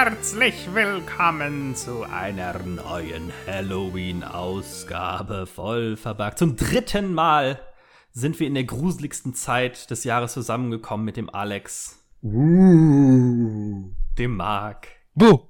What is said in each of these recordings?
herzlich willkommen zu einer neuen Halloween-Ausgabe voll verpackt. Zum dritten Mal sind wir in der gruseligsten Zeit des Jahres zusammengekommen mit dem Alex, Uh. dem Marc Buh.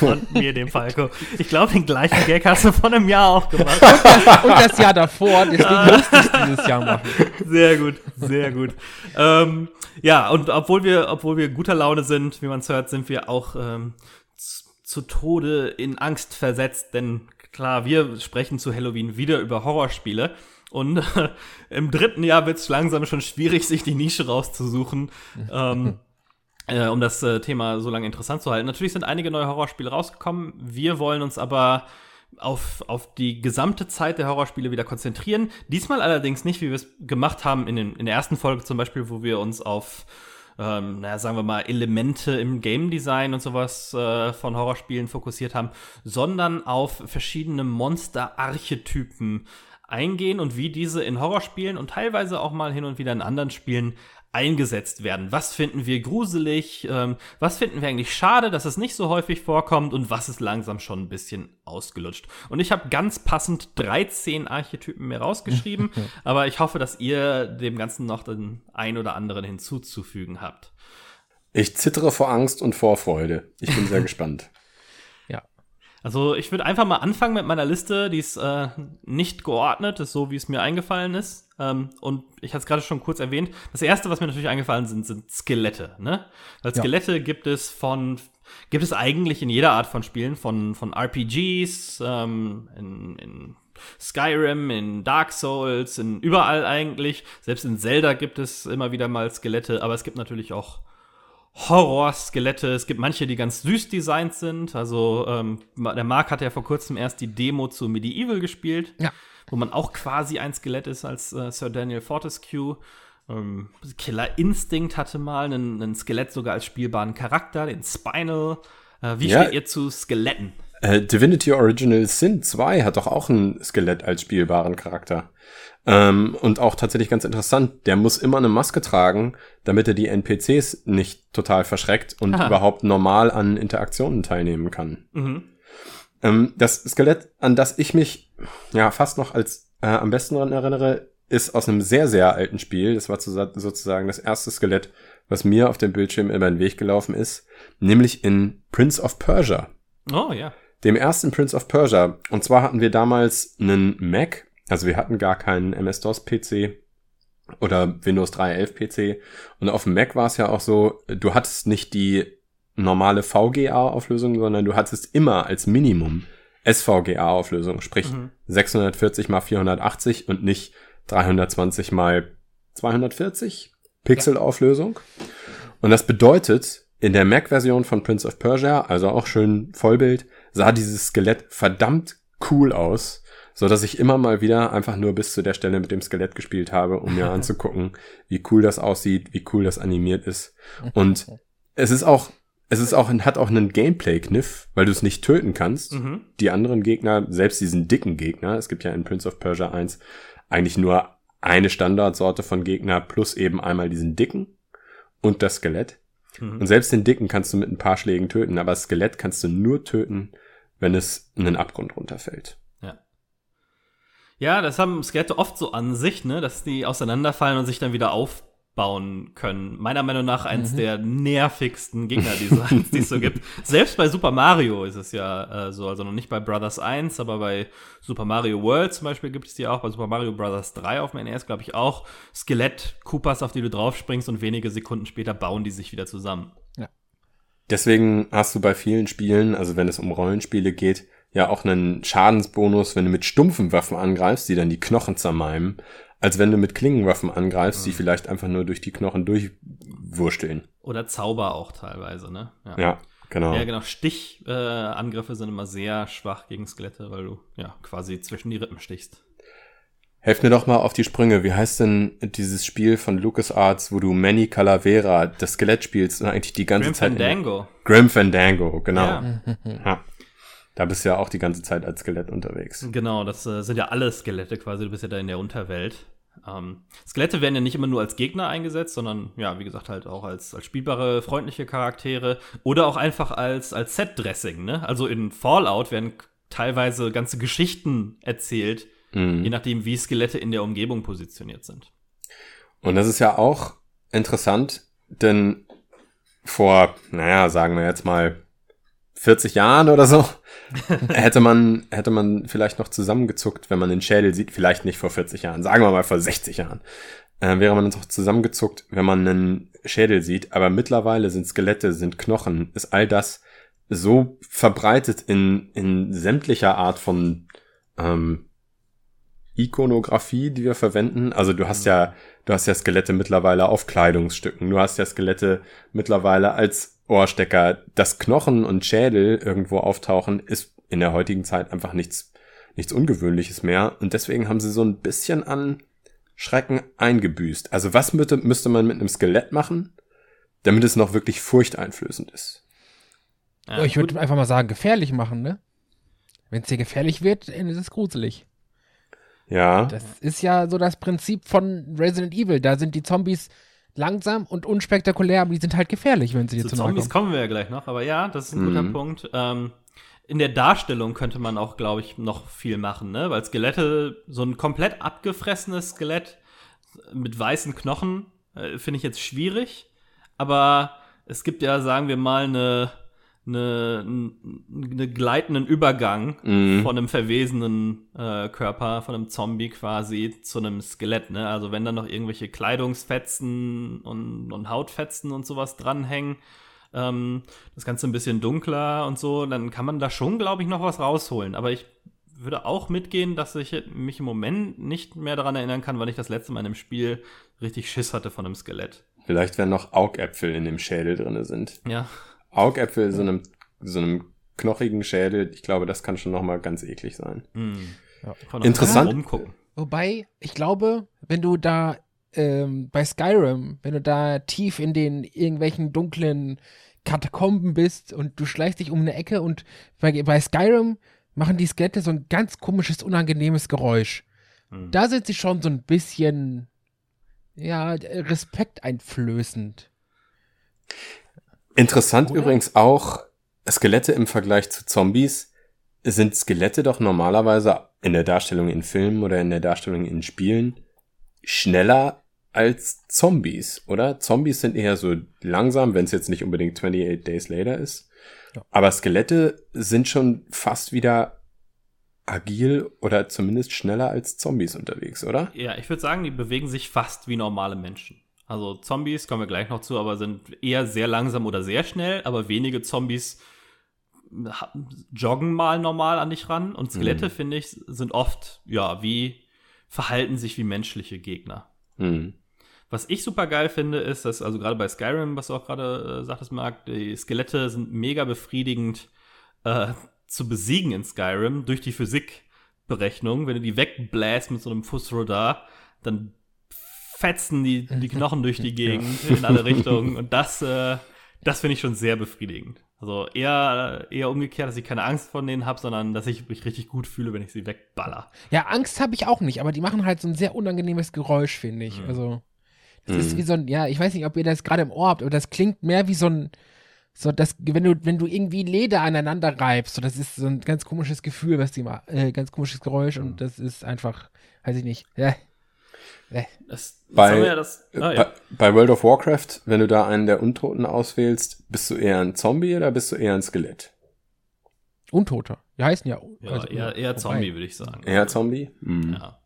Und mir, dem Falco. Ich glaube, den gleichen Gag hast du vor einem Jahr auch gemacht. Und das Jahr davor, deswegen musste ich dieses Jahr machen. Sehr gut, sehr gut. ähm, ja, und obwohl wir, obwohl wir guter Laune sind, wie man es hört, sind wir auch ähm, zu, zu Tode in Angst versetzt, denn klar, wir sprechen zu Halloween wieder über Horrorspiele. Und äh, im dritten Jahr wird es langsam schon schwierig, sich die Nische rauszusuchen, ähm, äh, um das äh, Thema so lange interessant zu halten. Natürlich sind einige neue Horrorspiele rausgekommen. Wir wollen uns aber auf, auf die gesamte Zeit der Horrorspiele wieder konzentrieren. Diesmal allerdings nicht, wie wir es gemacht haben in, den, in der ersten Folge zum Beispiel, wo wir uns auf, ähm, naja, sagen wir mal, Elemente im Game Design und sowas äh, von Horrorspielen fokussiert haben, sondern auf verschiedene Monster-Archetypen eingehen und wie diese in Horrorspielen und teilweise auch mal hin und wieder in anderen Spielen eingesetzt werden. Was finden wir gruselig? Ähm, was finden wir eigentlich schade, dass es nicht so häufig vorkommt? Und was ist langsam schon ein bisschen ausgelutscht? Und ich habe ganz passend 13 Archetypen mir rausgeschrieben, aber ich hoffe, dass ihr dem Ganzen noch den ein oder anderen hinzuzufügen habt. Ich zittere vor Angst und Vorfreude. Ich bin sehr gespannt. Also ich würde einfach mal anfangen mit meiner Liste, die ist äh, nicht geordnet, ist so, wie es mir eingefallen ist. Ähm, und ich hatte es gerade schon kurz erwähnt. Das erste, was mir natürlich eingefallen sind, sind Skelette. Ne? Weil Ja. Skelette gibt es von, gibt es eigentlich in jeder Art von Spielen, von, von RPGs, ähm, in, in Skyrim, in Dark Souls, in überall eigentlich. Selbst in Zelda gibt es immer wieder mal Skelette, aber es gibt natürlich auch Horror-Skelette. Es gibt manche, die ganz süß designt sind. Also ähm, der Marc hat ja vor kurzem erst die Demo zu Medieval gespielt, Ja. wo man auch quasi ein Skelett ist als äh, Sir Daniel Fortescue. Ähm, Killer Instinct hatte mal einen, einen Skelett sogar als spielbaren Charakter, den Spinal. Äh, wie Ja. steht ihr zu Skeletten? Äh, Divinity Original Sin 2 hat doch auch ein Skelett als spielbaren Charakter. Ähm, und auch tatsächlich ganz interessant, der muss immer eine Maske tragen, damit er die NPCs nicht total verschreckt und Aha. überhaupt normal an Interaktionen teilnehmen kann. Mhm. Ähm, das Skelett, an das ich mich ja fast noch als äh, am besten daran erinnere, ist aus einem sehr, sehr alten Spiel. Das war zu, sozusagen das erste Skelett, was mir auf dem Bildschirm über den Weg gelaufen ist, nämlich in Prince of Persia Oh ja. Dem ersten Prince of Persia. Und zwar hatten wir damals einen Mac, also wir hatten gar keinen MS-DOS-PC oder Windows 3.11 PC. Und auf dem Mac war es ja auch so, du hattest nicht die normale VGA-Auflösung, sondern du hattest immer als Minimum SVGA-Auflösung, sprich Mhm. 640 mal 480 und nicht 320 mal 240 Pixel-Auflösung. Und das bedeutet, in der Mac-Version von Prince of Persia, also auch schön Vollbild, sah dieses Skelett verdammt cool aus, so dass ich immer mal wieder einfach nur bis zu der Stelle mit dem Skelett gespielt habe, um mir anzugucken, wie cool das aussieht, wie cool das animiert ist. Und es ist auch, es ist auch, hat auch einen Gameplay-Kniff, weil du es nicht töten kannst. Mhm. Die anderen Gegner, selbst diesen dicken Gegner, es gibt ja in Prince of Persia 1 eigentlich nur eine Standardsorte von Gegner plus eben einmal diesen dicken und das Skelett. Mhm. Und selbst den dicken kannst du mit ein paar Schlägen töten, aber das Skelett kannst du nur töten, wenn es in den Abgrund runterfällt. Ja. Ja, das haben Skelette oft so an sich, ne, dass die auseinanderfallen und sich dann wieder aufbauen können. Meiner Meinung nach eins der nervigsten Gegnerdesigns, die es so gibt. Selbst bei Super Mario ist es ja äh, so, also noch nicht bei Brothers 1, aber bei Super Mario World zum Beispiel gibt es die auch, bei Super Mario Brothers 3 auf dem NES, glaube ich, auch. Skelett-Koopas, auf die du draufspringst und wenige Sekunden später bauen die sich wieder zusammen. Deswegen hast du bei vielen Spielen, also wenn es um Rollenspiele geht, ja auch einen Schadensbonus, wenn du mit stumpfen Waffen angreifst, die dann die Knochen zermalmen, als wenn du mit Klingenwaffen angreifst, die vielleicht einfach nur durch die Knochen durchwursteln. Oder Zauber auch teilweise, ne? Ja, genau. Ja, genau. Stichangriffe äh, sind immer sehr schwach gegen Skelette, weil du ja quasi zwischen die Rippen stichst. Helft mir doch mal auf die Sprünge. Wie heißt denn dieses Spiel von LucasArts, wo du Manny Calavera, das Skelett spielst und eigentlich die ganze Grim Zeit... Fandango. Grim Fandango, genau. Ja. Ja. Da bist du ja auch die ganze Zeit als Skelett unterwegs. Genau, das äh, sind ja alle Skelette quasi. Du bist ja da in der Unterwelt. Ähm, Skelette werden ja nicht immer nur als Gegner eingesetzt, sondern ja, wie gesagt, halt auch als, als spielbare, freundliche Charaktere oder auch einfach als, als Set-Dressing. Ne? Also in Fallout werden teilweise ganze Geschichten erzählt, Mhm. je nachdem, wie Skelette in der Umgebung positioniert sind. Und das ist ja auch interessant, denn vor, naja, sagen wir jetzt mal 40 Jahren oder so, hätte man, hätte man vielleicht noch zusammengezuckt, wenn man den Schädel sieht, vielleicht nicht vor 40 Jahren, sagen wir mal vor 60 Jahren, äh, wäre man noch zusammengezuckt, wenn man einen Schädel sieht, aber mittlerweile sind Skelette, sind Knochen, ist all das so verbreitet in, in sämtlicher Art von ähm, Ikonografie, die wir verwenden. Also du hast ja, du hast ja Skelette mittlerweile auf Kleidungsstücken. Du hast ja Skelette mittlerweile als Ohrstecker. Dass Knochen und Schädel irgendwo auftauchen, ist in der heutigen Zeit einfach nichts, nichts Ungewöhnliches mehr. Und deswegen haben sie so ein bisschen an Schrecken eingebüßt. Also was müsste, müsste man mit einem Skelett machen, damit es noch wirklich furchteinflößend ist? Ja, ich gut. würde einfach mal sagen, gefährlich machen, ne? Wenn es dir gefährlich wird, dann ist es gruselig. Ja. Das ist ja so das Prinzip von Resident Evil. Da sind die Zombies langsam und unspektakulär, aber die sind halt gefährlich, wenn sie dir Zu zu nahe Zombies kommen. kommen wir ja gleich noch, aber ja, das ist ein guter Mhm. Punkt. Ähm, in der Darstellung könnte man auch, glaube ich, noch viel machen, ne? Weil Skelette, so ein komplett abgefressenes Skelett mit weißen Knochen, äh, finde ich jetzt schwierig. Aber es gibt ja, sagen wir mal, eine, eine, eine gleitenden Übergang Mhm. von einem verwesenen äh, Körper, von einem Zombie quasi zu einem Skelett. Ne? Also wenn da noch irgendwelche Kleidungsfetzen und, und Hautfetzen und sowas dranhängen, ähm, das Ganze ein bisschen dunkler und so, dann kann man da schon, glaube ich, noch was rausholen. Aber ich würde auch mitgehen, dass ich mich im Moment nicht mehr daran erinnern kann, wann ich das letzte Mal in einem Spiel richtig Schiss hatte von einem Skelett. Vielleicht, wenn noch Augäpfel in dem Schädel drinne sind. Ja. Augäpfel so einem, so einem knochigen Schädel, ich glaube, das kann schon noch mal ganz eklig sein. Hm. Ja. Interessant. Wobei, ich glaube, wenn du da ähm, bei Skyrim, wenn du da tief in den irgendwelchen dunklen Katakomben bist und du schleichst dich um eine Ecke und bei, bei Skyrim machen die Skelette so ein ganz komisches, unangenehmes Geräusch. Hm. Da sind sie schon so ein bisschen, ja, respekteinflößend. Interessant Oder? übrigens auch, Skelette im Vergleich zu Zombies sind Skelette doch normalerweise in der Darstellung in Filmen oder in der Darstellung in Spielen schneller als Zombies, oder? Zombies sind eher so langsam, wenn es jetzt nicht unbedingt 28 Days Later ist. Ja. Aber Skelette sind schon fast wieder agil oder zumindest schneller als Zombies unterwegs, oder? Ja, ich würde sagen, die bewegen sich fast wie normale Menschen. Also Zombies kommen wir gleich noch zu, aber sind eher sehr langsam oder sehr schnell, aber wenige Zombies joggen mal normal an dich ran und Skelette, finde ich, sind oft, ja, wie, verhalten sich wie menschliche Gegner. Hm. Was ich super geil finde, ist, dass, also gerade bei Skyrim, was du auch gerade äh, sagtest, Marc, die Skelette sind mega befriedigend äh, zu besiegen in Skyrim durch die Physikberechnung. Wenn du die wegbläst mit so einem Fussrodar, dann fetzen die, die Knochen durch die Gegend in alle Richtungen. Und das, äh, das finde ich schon sehr befriedigend. Also eher, eher umgekehrt, dass ich keine Angst von denen habe, sondern dass ich mich richtig gut fühle, wenn ich sie wegballer. Ja, Angst habe ich auch nicht, aber die machen halt so ein sehr unangenehmes Geräusch, finde ich. Also, das ist Mhm. wie so ein, ja, ich weiß nicht, ob ihr das gerade im Ohr habt, aber das klingt mehr wie so ein, so das, wenn du, wenn du irgendwie Leder aneinander reibst, so das ist so ein ganz komisches Gefühl, was die machen, äh, ganz komisches Geräusch und das ist einfach, weiß ich nicht, ja, Das, Bei- ja das, Äh, ah, ja. bei, bei World of Warcraft, wenn du da einen der Untoten auswählst, bist du eher ein Zombie oder bist du eher ein Skelett? Untote. Die heißen ja. Ja, also, eher, eher. Zombie, würde ich sagen. Eher Zombie? Hm. Ja.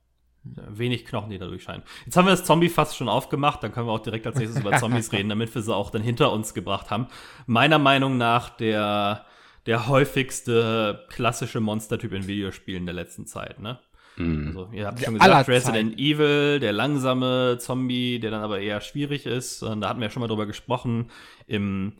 Wenig Knochen, die da durchscheinen. Jetzt haben wir das Zombie fast schon aufgemacht, dann können wir auch direkt als nächstes über Zombies reden, damit wir sie auch dann hinter uns gebracht haben. Meiner Meinung nach der, der häufigste klassische Monstertyp in Videospielen der letzten Zeit, ne? Hm. Also, ihr habt schon gesagt, Resident Evil, der langsame Zombie, der dann aber eher schwierig ist. Und da hatten wir ja schon mal drüber gesprochen. Im,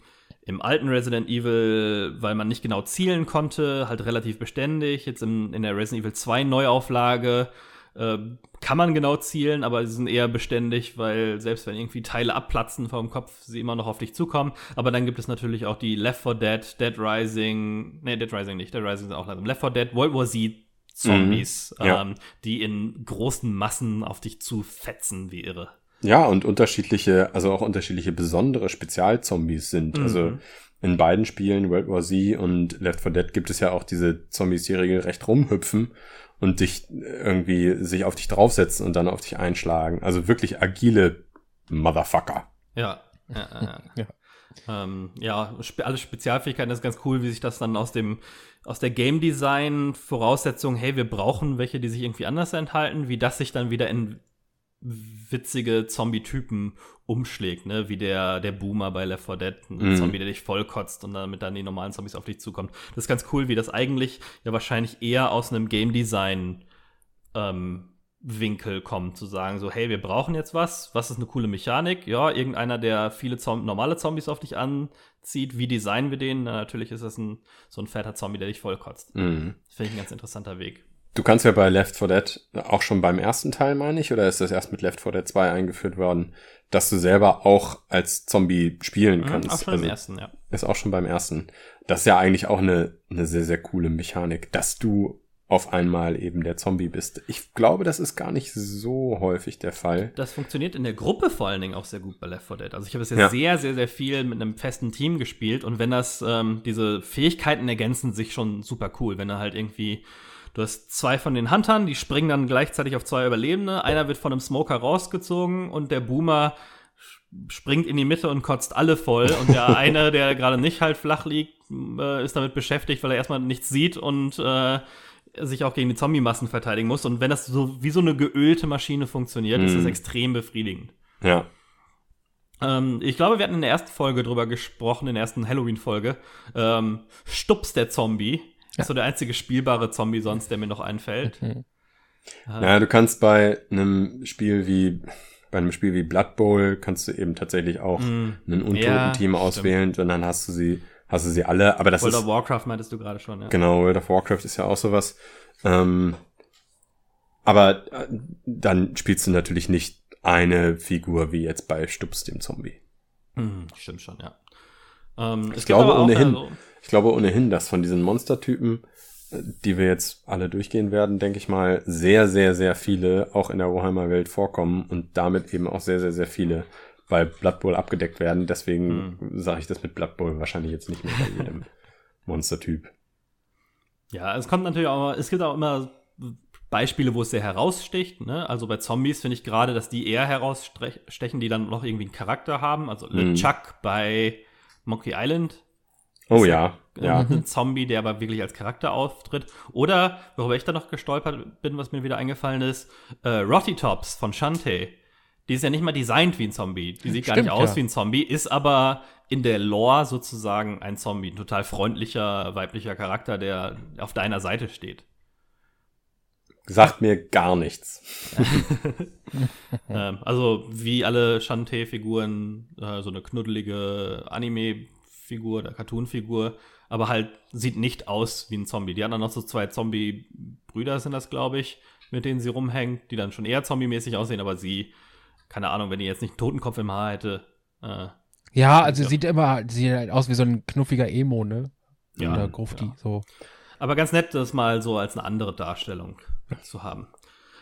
im alten Resident Evil, weil man nicht genau zielen konnte, halt relativ beständig. Jetzt im, in der Resident Evil 2 Neuauflage äh, kann man genau zielen, aber sie sind eher beständig, weil selbst wenn irgendwie Teile abplatzen vom Kopf, sie immer noch auf dich zukommen. Aber dann gibt es natürlich auch die Left 4 Dead, Dead Rising, nee, Dead Rising nicht, Dead Rising sind auch langsam. Left 4 Dead, World War Z Zombies, Mhm, ja. ähm, die in großen Massen auf dich zufetzen, wie irre. Ja, und unterschiedliche, also auch unterschiedliche besondere Spezialzombies sind. Mhm. Also in beiden Spielen, World War Z und Left 4 Dead, gibt es ja auch diese Zombies, die regelrecht rumhüpfen und dich irgendwie sich auf dich draufsetzen und dann auf dich einschlagen. Also wirklich agile Motherfucker. Ja. Ja, ja, ja. Ähm, ja, alle Spezialfähigkeiten, das ist ganz cool, wie sich das dann aus dem, aus der Game Design Voraussetzung, hey, wir brauchen welche, die sich irgendwie anders enthalten, wie das sich dann wieder in witzige Zombie-Typen umschlägt, ne, wie der, der Boomer bei Left 4 Dead, ein Mhm. Zombie, der dich vollkotzt und damit dann die normalen Zombies auf dich zukommt. Das ist ganz cool, wie das eigentlich ja wahrscheinlich eher aus einem Game Design ähm, Winkel kommt, zu sagen, so, hey, wir brauchen jetzt was, was ist eine coole Mechanik? Ja, irgendeiner, der viele Zom normale Zombies auf dich anzieht, wie designen wir den? Na, natürlich ist das ein, so ein fetter Zombie, der dich vollkotzt. Mhm. Finde ich ein ganz interessanter Weg. Du kannst ja bei Left 4 Dead auch schon beim ersten Teil, meine ich, oder ist das erst mit Left 4 Dead 2 eingeführt worden, dass du selber auch als Zombie spielen Mhm, kannst? auch schon also, im ersten, ja. Ist auch schon beim ersten. Das ist ja eigentlich auch eine, eine sehr, sehr coole Mechanik, dass du auf einmal eben der Zombie bist. Ich glaube, das ist gar nicht so häufig der Fall. Das funktioniert in der Gruppe vor allen Dingen auch sehr gut bei Left 4 Dead. Also ich habe es jetzt Ja. sehr, sehr, sehr viel mit einem festen Team gespielt und wenn das, ähm, diese Fähigkeiten ergänzen sich schon super cool. Wenn er halt irgendwie, du hast zwei von den Huntern, die springen dann gleichzeitig auf zwei Überlebende, einer wird von einem Smoker rausgezogen und der Boomer springt in die Mitte und kotzt alle voll und der eine, der gerade nicht halt flach liegt, äh, ist damit beschäftigt, weil er erstmal nichts sieht und äh, sich auch gegen die Zombie-Massen verteidigen muss. Und wenn das so wie so eine geölte Maschine funktioniert, ist das Mhm. extrem befriedigend. Ja. Ähm, ich glaube, wir hatten in der ersten Folge drüber gesprochen, in der ersten Halloween-Folge. Ähm, Stups der Zombie. Ist so der einzige spielbare Zombie sonst, der mir noch einfällt. Mhm. Naja, du kannst bei einem Spiel wie, bei einem Spiel wie Blood Bowl kannst du eben tatsächlich auch Mhm. ein Ja, Untoten-Team stimmt. auswählen und dann hast du sie, hast du sie alle, aber das World ist, of Warcraft meintest du gerade schon, ja. genau, World of Warcraft ist ja auch sowas. Ähm, aber äh, dann spielst du natürlich nicht eine Figur wie jetzt bei Stups dem Zombie. Mhm, stimmt schon, ja. Ähm, gibt glaube ohnehin. also- Ich glaube ohnehin, dass von diesen Monstertypen, äh, die wir jetzt alle durchgehen werden, denke ich mal, sehr, sehr, sehr viele auch in der Warhammer-Welt vorkommen und damit eben auch sehr, sehr, sehr viele bei Blood Bowl abgedeckt werden. Deswegen sage ich das mit Blood Bowl wahrscheinlich jetzt nicht mehr bei jedem Monstertyp. Ja, es kommt natürlich auch, es gibt auch immer Beispiele, wo es sehr heraussticht. Ne? Also bei Zombies finde ich gerade, dass die eher herausstechen, die dann noch irgendwie einen Charakter haben. Also Mhm. LeChuck bei Monkey Island. Oh ja, ja. Ein Zombie, der aber wirklich als Charakter auftritt. Oder, worüber ich da noch gestolpert bin, was mir wieder eingefallen ist, äh, Rotty Tops von Shantae. Die ist ja nicht mal designt wie ein Zombie. Die sieht gar Stimmt, nicht aus ja. wie ein Zombie, ist aber in der Lore sozusagen ein Zombie. Ein total freundlicher, weiblicher Charakter, der auf deiner Seite steht. Sagt mir gar nichts. Ähm, also wie alle Shantae-Figuren, äh, so eine knuddelige Anime-Figur oder Cartoon-Figur, aber halt sieht nicht aus wie ein Zombie. Die haben dann noch so zwei Zombie-Brüder, sind das, glaube ich, mit denen sie rumhängt, die dann schon eher zombie-mäßig aussehen, aber sie, keine Ahnung, wenn die jetzt nicht einen Totenkopf im Haar hätte, äh, Ja, also Ja. sieht immer sieht halt aus wie so ein knuffiger Emo, ne? Ja, Oder Grufti, ja. so. aber ganz nett, das mal so als eine andere Darstellung zu haben.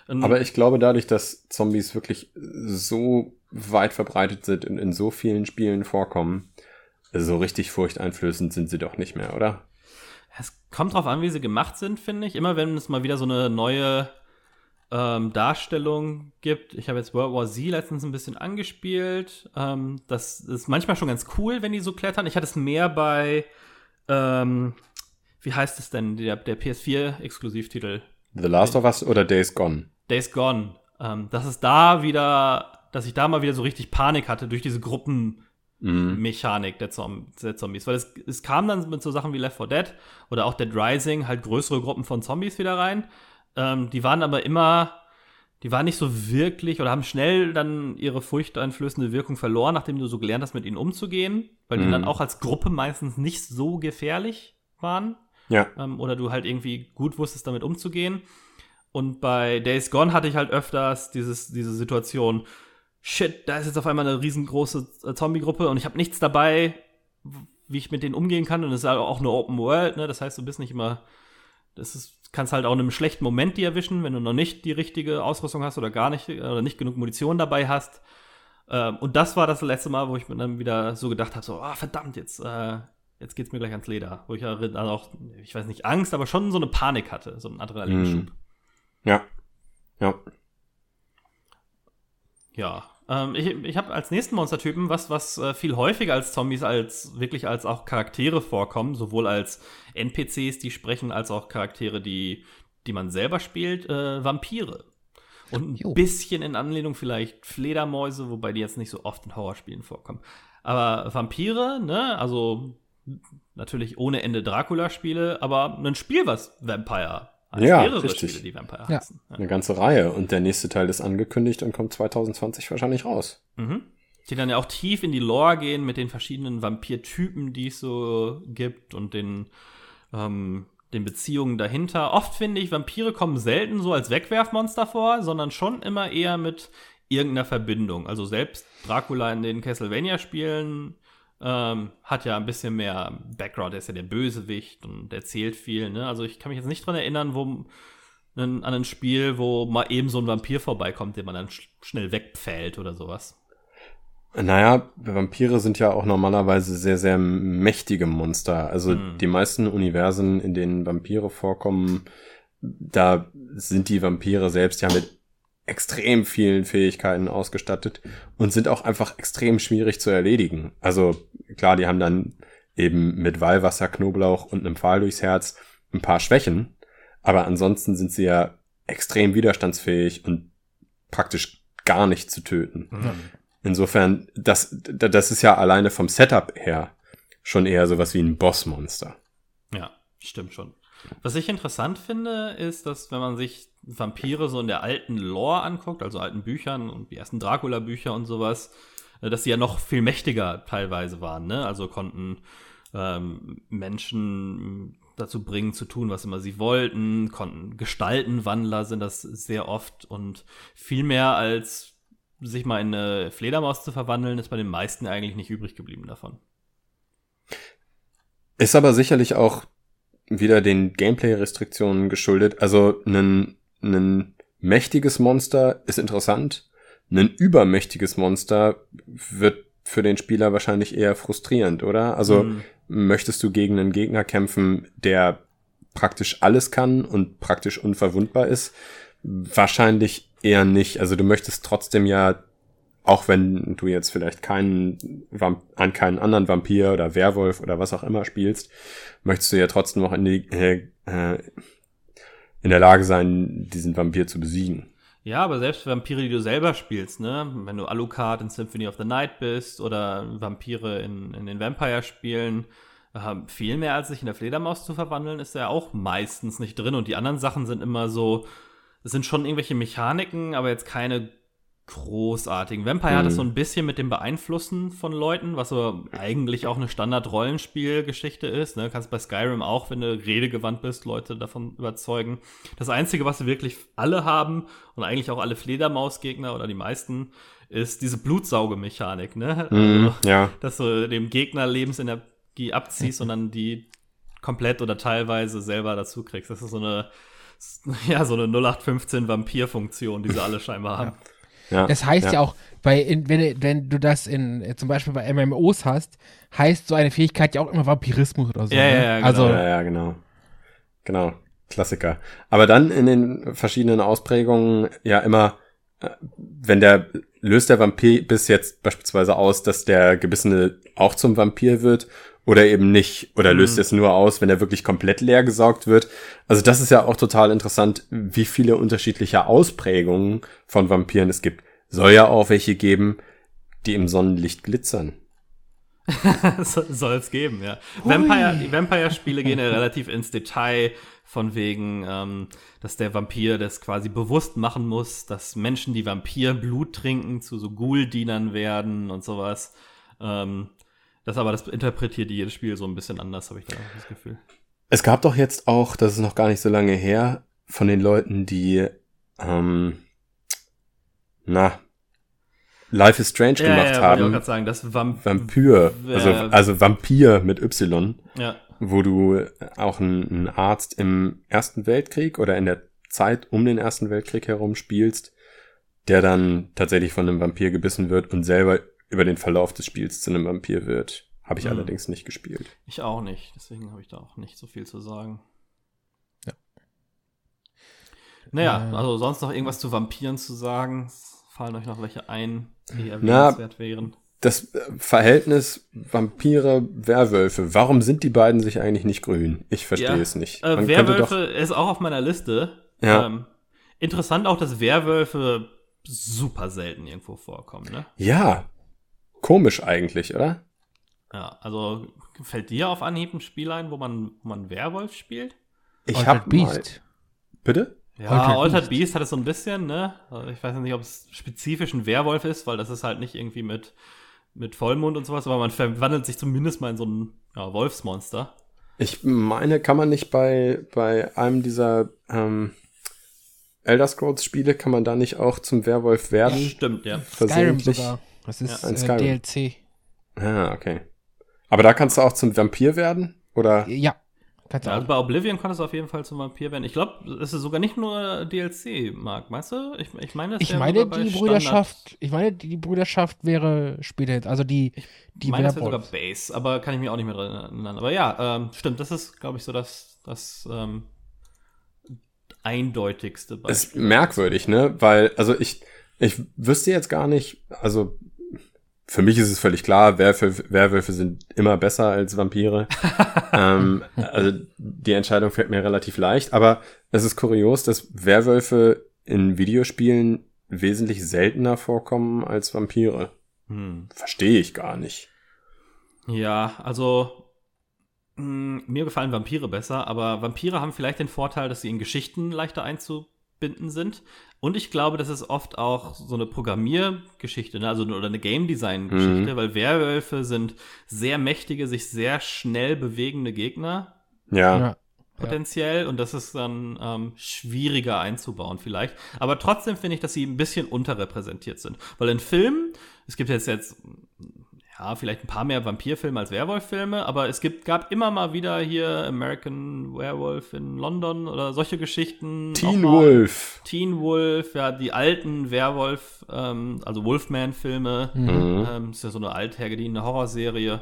Ähm, Aber ich glaube, dadurch, dass Zombies wirklich so weit verbreitet sind und in so vielen Spielen vorkommen, so richtig furchteinflößend sind sie doch nicht mehr, oder? Es kommt drauf an, wie sie gemacht sind, finde ich. Immer wenn es mal wieder so eine neue ähm, Darstellung gibt. Ich habe jetzt World War Z letztens ein bisschen angespielt. Ähm, das ist manchmal schon ganz cool, wenn die so klettern. Ich hatte es mehr bei, ähm, wie heißt es denn, der, der PS4-Exklusivtitel? The Last of Us oder Days Gone? Days Gone. Ähm, dass es da wieder, dass ich da mal wieder so richtig Panik hatte durch diese Gruppen. Mhm. Mechanik der, Zom der Zombies. Weil es, es kam dann mit so Sachen wie Left 4 Dead oder auch Dead Rising halt größere Gruppen von Zombies wieder rein. Ähm, die waren aber immer, die waren nicht so wirklich oder haben schnell dann ihre furchteinflößende Wirkung verloren, nachdem du so gelernt hast, mit ihnen umzugehen. Weil die Mhm. dann auch als Gruppe meistens nicht so gefährlich waren. Ja. Ähm, oder du halt irgendwie gut wusstest, damit umzugehen. Und bei Days Gone hatte ich halt öfters dieses, diese Situation, shit, da ist jetzt auf einmal eine riesengroße äh, Zombie-Gruppe und ich habe nichts dabei, wie ich mit denen umgehen kann. Und es ist halt auch eine Open World, ne? Das heißt, du bist nicht immer. Das ist, kannst halt auch in einem schlechten Moment die erwischen, wenn du noch nicht die richtige Ausrüstung hast oder gar nicht oder nicht genug Munition dabei hast. Ähm, und das war das letzte Mal, wo ich mir dann wieder so gedacht habe, so, ah, verdammt, jetzt, äh, jetzt geht's mir gleich ans Leder. Wo ich dann auch, ich weiß nicht, Angst, aber schon so eine Panik hatte, so einen Adrenalinschub. Ja. Ja. Ja. Ähm, ich ich habe als nächsten Monstertypen was, was äh, viel häufiger als Zombies als wirklich als auch Charaktere vorkommen, sowohl als NPCs, die sprechen, als auch Charaktere, die, die man selber spielt, äh, Vampire. Und ein Jo. bisschen in Anlehnung vielleicht Fledermäuse, wobei die jetzt nicht so oft in Horrorspielen vorkommen. Aber Vampire, ne, also natürlich ohne Ende Dracula-Spiele, aber ein Spiel, was Vampire heißt. Ja, mehrere richtig. Spiele, die Vampire Ja. heißen. Ja. Eine ganze Reihe. Und der nächste Teil ist angekündigt und kommt 2020 wahrscheinlich raus. Mhm. Die dann ja auch tief in die Lore gehen mit den verschiedenen Vampirtypen, die es so gibt und den, ähm, den Beziehungen dahinter. Oft finde ich, Vampire kommen selten so als Wegwerfmonster vor, sondern schon immer eher mit irgendeiner Verbindung. Also selbst Dracula in den Castlevania-Spielen ähm, hat ja ein bisschen mehr Background, er ist ja der Bösewicht und erzählt viel. Ne? Also ich kann mich jetzt nicht dran erinnern, wo an ein Spiel, wo mal eben so ein Vampir vorbeikommt, den man dann sch schnell wegpfählt oder sowas. Naja, Vampire sind ja auch normalerweise sehr, sehr mächtige Monster. Also Hm. die meisten Universen, in denen Vampire vorkommen, da sind die Vampire selbst ja mit extrem vielen Fähigkeiten ausgestattet und sind auch einfach extrem schwierig zu erledigen. Also klar, die haben dann eben mit Weihwasser, Knoblauch und einem Pfahl durchs Herz ein paar Schwächen, aber ansonsten sind sie ja extrem widerstandsfähig und praktisch gar nicht zu töten. Insofern, das, das ist ja alleine vom Setup her schon eher sowas wie ein Bossmonster. Ja, stimmt schon. Was ich interessant finde, ist, dass wenn man sich Vampire so in der alten Lore anguckt, also alten Büchern und die ersten Dracula-Bücher und sowas, äh, dass sie ja noch viel mächtiger teilweise waren, ne? Also konnten ähm, Menschen dazu bringen, zu tun, was immer sie wollten, konnten Gestaltenwandler sind das sehr oft und viel mehr als sich mal in eine Fledermaus zu verwandeln, ist bei den meisten eigentlich nicht übrig geblieben davon. Ist aber sicherlich auch wieder den Gameplay-Restriktionen geschuldet. Also ein, ein mächtiges Monster ist interessant. Ein übermächtiges Monster wird für den Spieler wahrscheinlich eher frustrierend, oder? Also Mhm. möchtest du gegen einen Gegner kämpfen, der praktisch alles kann und praktisch unverwundbar ist? Wahrscheinlich eher nicht. Also du möchtest trotzdem ja, auch wenn du jetzt vielleicht keinen, Vamp an keinen anderen Vampir oder Werwolf oder was auch immer spielst, möchtest du ja trotzdem noch in, die, äh, äh, in der Lage sein, diesen Vampir zu besiegen. Ja, aber selbst Vampire, die du selber spielst, ne? Wenn du Alucard in Symphony of the Night bist oder Vampire in, in den Vampire-Spielen, äh, viel mehr als sich in der Fledermaus zu verwandeln, ist ja auch meistens nicht drin. Und die anderen Sachen sind immer so, es sind schon irgendwelche Mechaniken, aber jetzt keine großartigen. Vampire hat es Mhm. so ein bisschen mit dem Beeinflussen von Leuten, was so eigentlich auch eine Standard-Rollenspiel-Geschichte ist. Ne? Kannst bei Skyrim auch, wenn du redegewandt bist, Leute davon überzeugen. Das Einzige, was sie wirklich alle haben und eigentlich auch alle Fledermausgegner oder die meisten, ist diese Blutsaugemechanik. Ne? Mhm, Also, ja, dass du dem Gegner Lebensenergie abziehst und dann die komplett oder teilweise selber dazu kriegst. Das ist so eine, ja, so eine 0815 Vampir-Funktion, die sie alle scheinbar haben. ja. Das heißt ja, auch, bei, in, wenn, du- wenn du das in, zum Beispiel bei MMOs hast, heißt so eine Fähigkeit ja auch immer Vampirismus oder so. Ja, ne? ja, ja, genau. Also, Ja, ja, genau. Genau. Klassiker. Aber dann in den verschiedenen Ausprägungen ja immer, äh, wenn der, löst der Vampir bis jetzt beispielsweise aus, dass der Gebissene auch zum Vampir wird oder eben nicht. Oder Mhm. löst es nur aus, wenn er wirklich komplett leer gesaugt wird. Also das ist ja auch total interessant, wie viele unterschiedliche Ausprägungen von Vampiren es gibt. Soll ja auch welche geben, die im Sonnenlicht glitzern. Soll es geben, ja. Vampire, die Vampire-Spiele gehen ja relativ ins Detail, von wegen, ähm, dass der Vampir das quasi bewusst machen muss, dass Menschen, die Vampirblut trinken, zu so Ghoul-Dienern werden und sowas. Ähm, das aber, das interpretiert jedes Spiel so ein bisschen anders, habe ich da das Gefühl. Es gab doch jetzt auch, das ist noch gar nicht so lange her, von den Leuten, die, ähm, na, Life is Strange gemacht wollte ich auch haben. gerade sagen, das Vamp Vampir, also, Ja. also Vampir mit Y, ja. wo du auch einen Arzt im Ersten Weltkrieg oder in der Zeit um den Ersten Weltkrieg herum spielst, der dann tatsächlich von einem Vampir gebissen wird und selber über den Verlauf des Spiels zu einem Vampir wird. Habe ich Mhm. allerdings nicht gespielt. Ich auch nicht, deswegen habe ich da auch nicht so viel zu sagen. Ja. Naja, Äh. also sonst noch irgendwas zu Vampiren zu sagen? Fallen euch noch welche ein, die Na, erwähnenswert wären? Das äh, Verhältnis Vampire-Werwölfe, warum sind die beiden sich eigentlich nicht grün? Ich verstehe Ja, es nicht. Äh, Man Werwölfe ist auch auf meiner Liste. Ja. Ähm, interessant auch, dass Werwölfe super selten irgendwo vorkommen, ne? Ja, komisch eigentlich, oder? Ja, also fällt dir auf Anhieb ein Spiel ein, wo man, wo man Werwolf spielt? Ich Altered hab mal, Beast. bitte? Ja, Altered Altered, Beast. Beast. hat es so ein bisschen, ne? Also ich weiß nicht, ob es spezifisch ein Werwolf ist, weil das ist halt nicht irgendwie mit, mit Vollmond und sowas, aber man verwandelt sich zumindest mal in so ein ja, Wolfsmonster. Ich meine, kann man nicht bei, bei einem dieser ähm, Elder Scrolls Spiele, kann man da nicht auch zum Werwolf werden? Stimmt, ja. Skyrim Versehentlich? sogar. Das ist Ja, ein äh. DLC. Ah, okay. Aber da kannst du auch zum Vampir werden? Oder? Ja, kannst du Ja, also auch. bei Oblivion konntest du auf jeden Fall zum Vampir werden. Ich glaube, es ist sogar nicht nur DLC, Marc, meinst du? Ich, ich meine, es Ich meine, die Standard- Brüderschaft, ich meine, die Brüderschaft wäre später jetzt, also die, die Ich meine, es wäre sogar. Base, aber kann ich mich auch nicht mehr dran erinnern. Aber ja, ähm, stimmt, das ist, glaube ich, so das, das ähm, eindeutigste Ist merkwürdig, ne? Weil, also ich, ich wüsste jetzt gar nicht, also für mich ist es völlig klar, Werwölfe, Werwölfe sind immer besser als Vampire. ähm, also die Entscheidung fällt mir relativ leicht, aber es ist kurios, dass Werwölfe in Videospielen wesentlich seltener vorkommen als Vampire. Hm. Verstehe ich gar nicht. Ja, also mh, mir gefallen Vampire besser, aber Vampire haben vielleicht den Vorteil, dass sie in Geschichten leichter einzubinden sind. Und ich glaube, das ist oft auch so eine Programmiergeschichte, ne? also oder eine Game Design Geschichte, Mhm. weil Werwölfe sind sehr mächtige, sich sehr schnell bewegende Gegner Ja. Ja. potenziell und das ist dann ähm, schwieriger einzubauen vielleicht. Aber trotzdem finde ich, dass sie ein bisschen unterrepräsentiert sind. Weil in Filmen, es gibt jetzt jetzt ja, vielleicht ein paar mehr Vampirfilme als Werwolf-Filme, aber es gibt, gab immer mal wieder hier American Werewolf in London oder solche Geschichten. Teen Wolf. Teen Wolf, ja, die alten Werwolf, ähm, also Wolfman-Filme. Mhm. Ähm, ist ja so eine althergediente Horrorserie.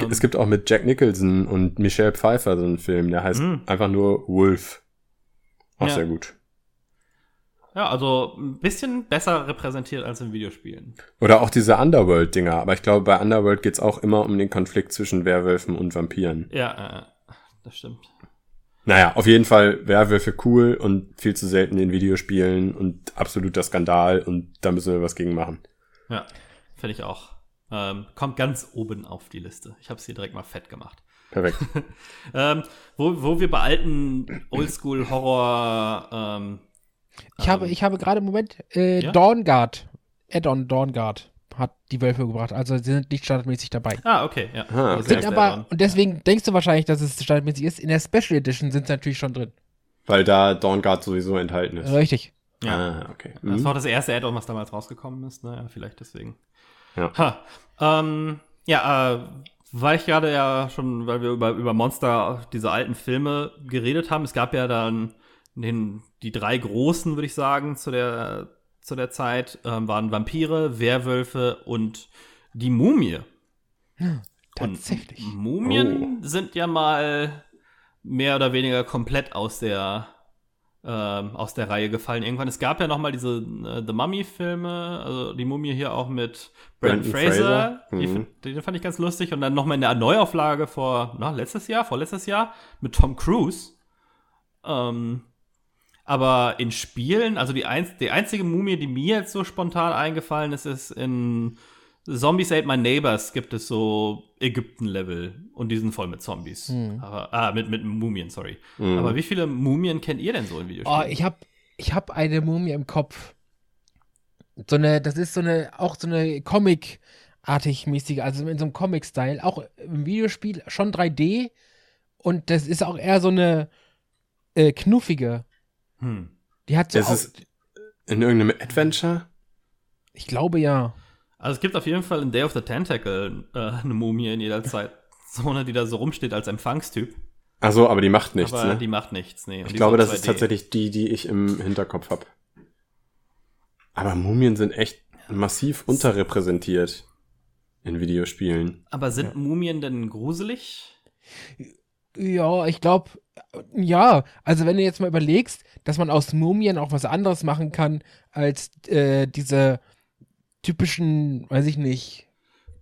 Ähm, Es gibt auch mit Jack Nicholson und Michelle Pfeiffer so einen Film, der heißt Mhm. einfach nur Wolf. Auch Ja. sehr gut. Ja, also ein bisschen besser repräsentiert als in Videospielen. Oder auch diese Underworld-Dinger. Aber ich glaube, bei Underworld geht's auch immer um den Konflikt zwischen Werwölfen und Vampiren. Ja, äh, das stimmt. Naja, auf jeden Fall Werwölfe cool und viel zu selten in Videospielen und absoluter Skandal und da müssen wir was gegen machen. Ja, finde ich auch. Ähm, kommt ganz oben auf die Liste. Ich habe es hier direkt mal fett gemacht. Perfekt. Ähm, wo, wo wir bei alten Oldschool-Horror ähm, Ich habe, ich habe gerade im Moment äh, Ja? Dawnguard, Add-on Dawnguard hat die Wölfe gebracht. Also sie sind nicht standardmäßig dabei. Ah, okay, ja. Ah, Sind aber, und deswegen denkst du wahrscheinlich, dass es standardmäßig ist. In der Special Edition sind sie natürlich schon drin. Weil da Dawnguard sowieso enthalten ist. Richtig. Ja. Ah, okay. Das Mhm. war das erste Add-on, was damals rausgekommen ist, ne? Ja, vielleicht deswegen. Ja. Ha. Ähm, ja, äh, weil ich gerade ja schon, weil wir über, über Monster, diese alten Filme geredet haben, es gab ja dann den, die drei großen, würde ich sagen, zu der, zu der Zeit, ähm, waren Vampire, Werwölfe und die Mumie. Tatsächlich. Und Mumien sind ja mal mehr oder weniger komplett aus der ähm, aus der Reihe gefallen irgendwann. Es gab ja noch mal diese äh, The Mummy-Filme, also die Mumie hier auch mit Brandon, Brandon Fraser. Fraser, Die, mhm. find- den fand ich ganz lustig. Und dann noch mal in der Neuauflage vor, na, letztes Jahr, vorletztes Jahr, mit Tom Cruise. Ähm, aber in Spielen, also die, einz die einzige Mumie, die mir jetzt so spontan eingefallen ist, ist in Zombies Ate My Neighbors gibt es so Ägypten-Level und die sind voll mit Zombies. Hm. Aber, ah, mit, mit Mumien, sorry. Mhm. Aber wie viele Mumien kennt ihr denn so in Oh, Videospielen? ich habe ich hab eine Mumie im Kopf. So eine, das ist so eine, auch so eine Comic-artig mäßige, also in so einem Comic-Style, auch im Videospiel schon 3D und das ist auch eher so eine äh, knuffige. Hm. Die hat so, Ist auch, es in irgendeinem Adventure? ich glaube ja. Also es gibt auf jeden Fall in Day of the Tentacle äh, eine Mumie in jeder Zeit, So eine, die da so rumsteht als Empfangstyp. Ach so, aber die macht nichts, aber ne? die macht nichts, nee. Und Ich glaube, das ist 2D. tatsächlich die, die ich im Hinterkopf habe. Aber Mumien sind echt massiv unterrepräsentiert in Videospielen. Aber sind Mumien denn gruselig? Ja, ich glaube, ja. Also wenn du jetzt mal überlegst, dass man aus Mumien auch was anderes machen kann als äh, diese typischen, weiß ich nicht,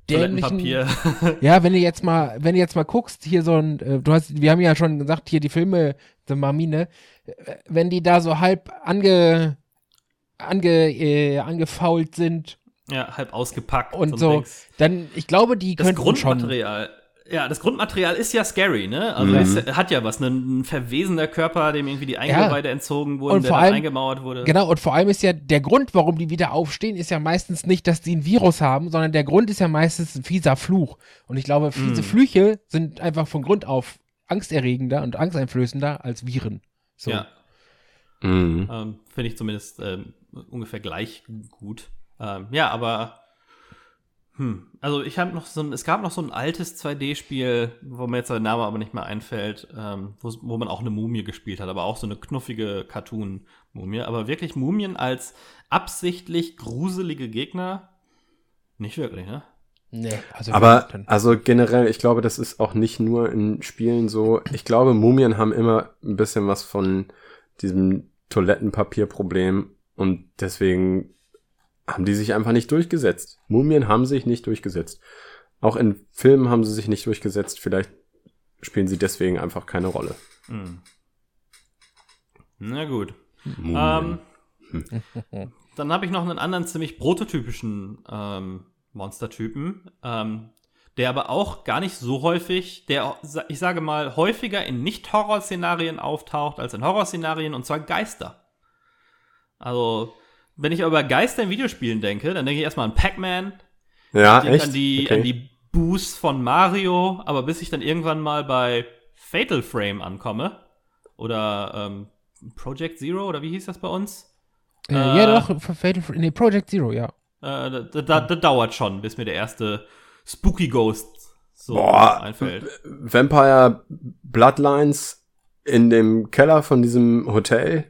dämlichen. Toilettenpapier. Ja, wenn du jetzt mal, wenn du jetzt mal guckst, hier so ein, äh, du hast, wir haben ja schon gesagt, hier die Filme, The Mummy, ne, äh, wenn die da so halb ange, ange, äh, angefault sind ja, halb ausgepackt und so, Dings. dann, ich glaube, die Das könnten schon. Grundmaterial. Ja, das Grundmaterial ist ja scary, ne? Also Mhm. es hat ja was, ne? ein verwesener Körper, dem irgendwie die Eingeweide entzogen wurden, Und der allem- eingemauert wurde. Genau, und vor allem ist ja der Grund, warum die wieder aufstehen, ist ja meistens nicht, dass die ein Virus haben, sondern der Grund ist ja meistens ein fieser Fluch. Und ich glaube, fiese Mm. Flüche sind einfach von Grund auf angsterregender und angsteinflößender als Viren. So. Ja, Mhm. ähm, finde ich zumindest ähm, ungefähr gleich gut. Ähm, ja, aber hm, also ich habe noch so ein, es gab noch so ein altes 2D-Spiel, wo mir jetzt der Name aber nicht mehr einfällt, ähm, wo, wo man auch eine Mumie gespielt hat, aber auch so eine knuffige Cartoon-Mumie. Aber wirklich Mumien als absichtlich gruselige Gegner? Nicht wirklich, ne? Nee, also Aber also generell, ich glaube, das ist auch nicht nur in Spielen so. Ich glaube, Mumien haben immer ein bisschen was von diesem Toilettenpapierproblem und deswegen haben die sich einfach nicht durchgesetzt. Mumien haben sich nicht durchgesetzt. Auch in Filmen haben sie sich nicht durchgesetzt. Vielleicht spielen sie deswegen einfach keine Rolle. Hm. Na gut. Ähm, dann habe ich noch einen anderen ziemlich prototypischen ähm, Monstertypen, ähm, der aber auch gar nicht so häufig, der, ich sage mal, häufiger in Nicht-Horror-Szenarien auftaucht als in Horrorszenarien, und zwar Geister. Also, wenn ich über Geister in Videospielen denke, dann denke ich erstmal an Pac-Man, ja, echt? an die, Okay. an die Boos von Mario, aber bis ich dann irgendwann mal bei Fatal Frame ankomme, oder ähm, Project Zero, oder wie hieß das bei uns? äh, ja, äh, doch, für Fatal, Fr- nee, Project Zero, ja. Äh, da, da, da dauert schon, bis mir der erste Spooky Ghost so Boah, einfällt. Vampire Bloodlines in dem Keller von diesem Hotel.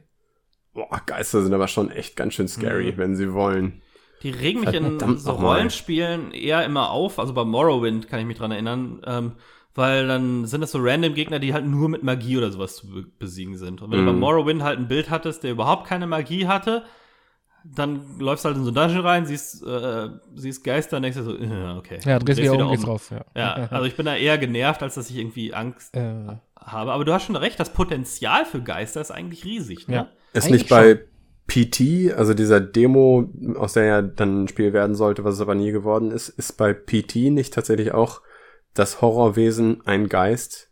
Boah, Geister sind aber schon echt ganz schön scary, Mhm. wenn sie wollen. Die regen mich in so. Rollenspielen eher immer auf, also bei Morrowind kann ich mich dran erinnern, ähm, weil dann sind das so random Gegner, die halt nur mit Magie oder sowas zu be besiegen sind. Und wenn du bei Mhm. Morrowind halt ein Bild hattest, der überhaupt keine Magie hatte, dann läufst du halt in so ein Dungeon rein, siehst, äh, siehst Geister und denkst dir so, äh, okay. Ja, drehst wieder um, um. geht's raus, ja. Ja, also ich bin da eher genervt, als dass ich irgendwie Angst äh, habe. Aber du hast schon recht, das Potenzial für Geister ist eigentlich riesig. Ne? Ja. Ist Eigentlich nicht bei PT, also dieser Demo, aus der ja dann ein Spiel werden sollte, was es aber nie geworden ist, ist bei PT nicht tatsächlich auch das Horrorwesen ein Geist?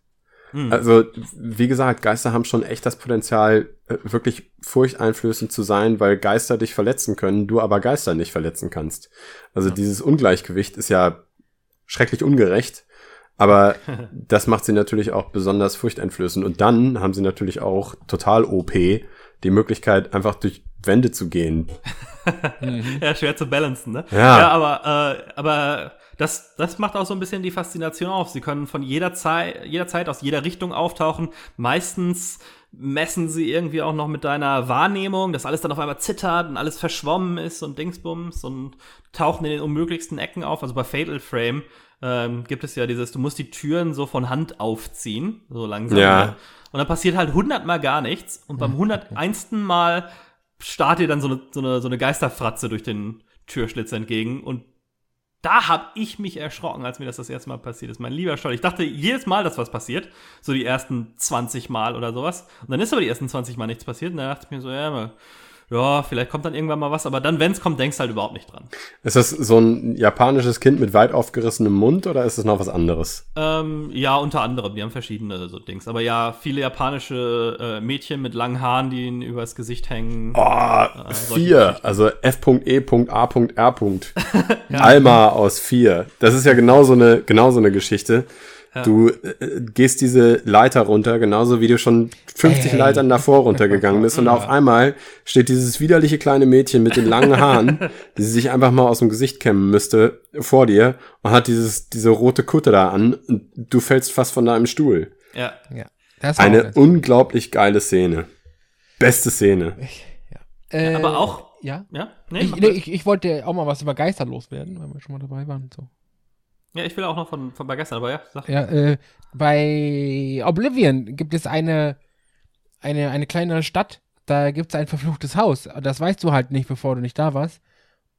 Hm. Also, wie gesagt, Geister haben schon echt das Potenzial, äh, wirklich furchteinflößend zu sein, weil Geister dich verletzen können, du aber Geister nicht verletzen kannst. Also dieses Ungleichgewicht ist ja schrecklich ungerecht, aber das macht sie natürlich auch besonders furchteinflößend. Und dann haben sie natürlich auch total OP die Möglichkeit, einfach durch Wände zu gehen. ja, schwer zu balancen, ne? Ja. aber, äh, aber das, das macht auch so ein bisschen die Faszination auf. Sie können von jeder Zeit, jederzeit aus jeder Richtung auftauchen. Meistens messen sie irgendwie auch noch mit deiner Wahrnehmung, dass alles dann auf einmal zittert und alles verschwommen ist und Dingsbums und tauchen in den unmöglichsten Ecken auf. Also bei Fatal Frame ähm, gibt es ja dieses, du musst die Türen so von Hand aufziehen, so langsam. Ja. Ne? Und dann passiert halt hundertmal gar nichts. Und beim 101. Mal starrt dir dann so eine, so eine, so eine Geisterfratze durch den Türschlitz entgegen. Und da hab ich mich erschrocken, als mir das das erste Mal passiert ist. Mein lieber Scholl. Ich dachte jedes Mal, dass was passiert. So die ersten 20 Mal oder sowas. Und dann ist aber die ersten 20 Mal nichts passiert. Und dann dachte ich mir so, ja, mal, ja, vielleicht kommt dann irgendwann mal was. Aber dann, wenn es kommt, denkst du halt überhaupt nicht dran. Ist das so ein japanisches Kind mit weit aufgerissenem Mund oder ist es noch was anderes? Ähm, ja, unter anderem. Die haben verschiedene so Dings. Aber ja, viele japanische äh, Mädchen mit langen Haaren, die ihnen übers Gesicht hängen. Oh, solche vier, also F.E.A.R. Alma aus vier. Das ist ja genau so eine, genau so eine Geschichte. Ja. Du äh, gehst diese Leiter runter, genauso wie du schon 50 Ey. Leitern davor runtergegangen bist. Und auf einmal steht dieses widerliche kleine Mädchen mit den langen Haaren, die sie sich einfach mal aus dem Gesicht kämmen müsste, vor dir und hat dieses, diese rote Kutte da an und du fällst fast von deinem Stuhl. Ja. Ja. Eine unglaublich geile Szene. Beste Szene. Äh, Aber auch- Ja. Ja, nee, Ich, nee, ich, ich wollte auch mal was über Geister loswerden, weil wir schon mal dabei waren. So. Ja, ich will auch noch von, von bei gestern, aber ja, sag. Ja, äh, bei Oblivion gibt es eine, eine, eine kleine Stadt, da gibt es ein verfluchtes Haus. Das weißt du halt nicht, bevor du nicht da warst.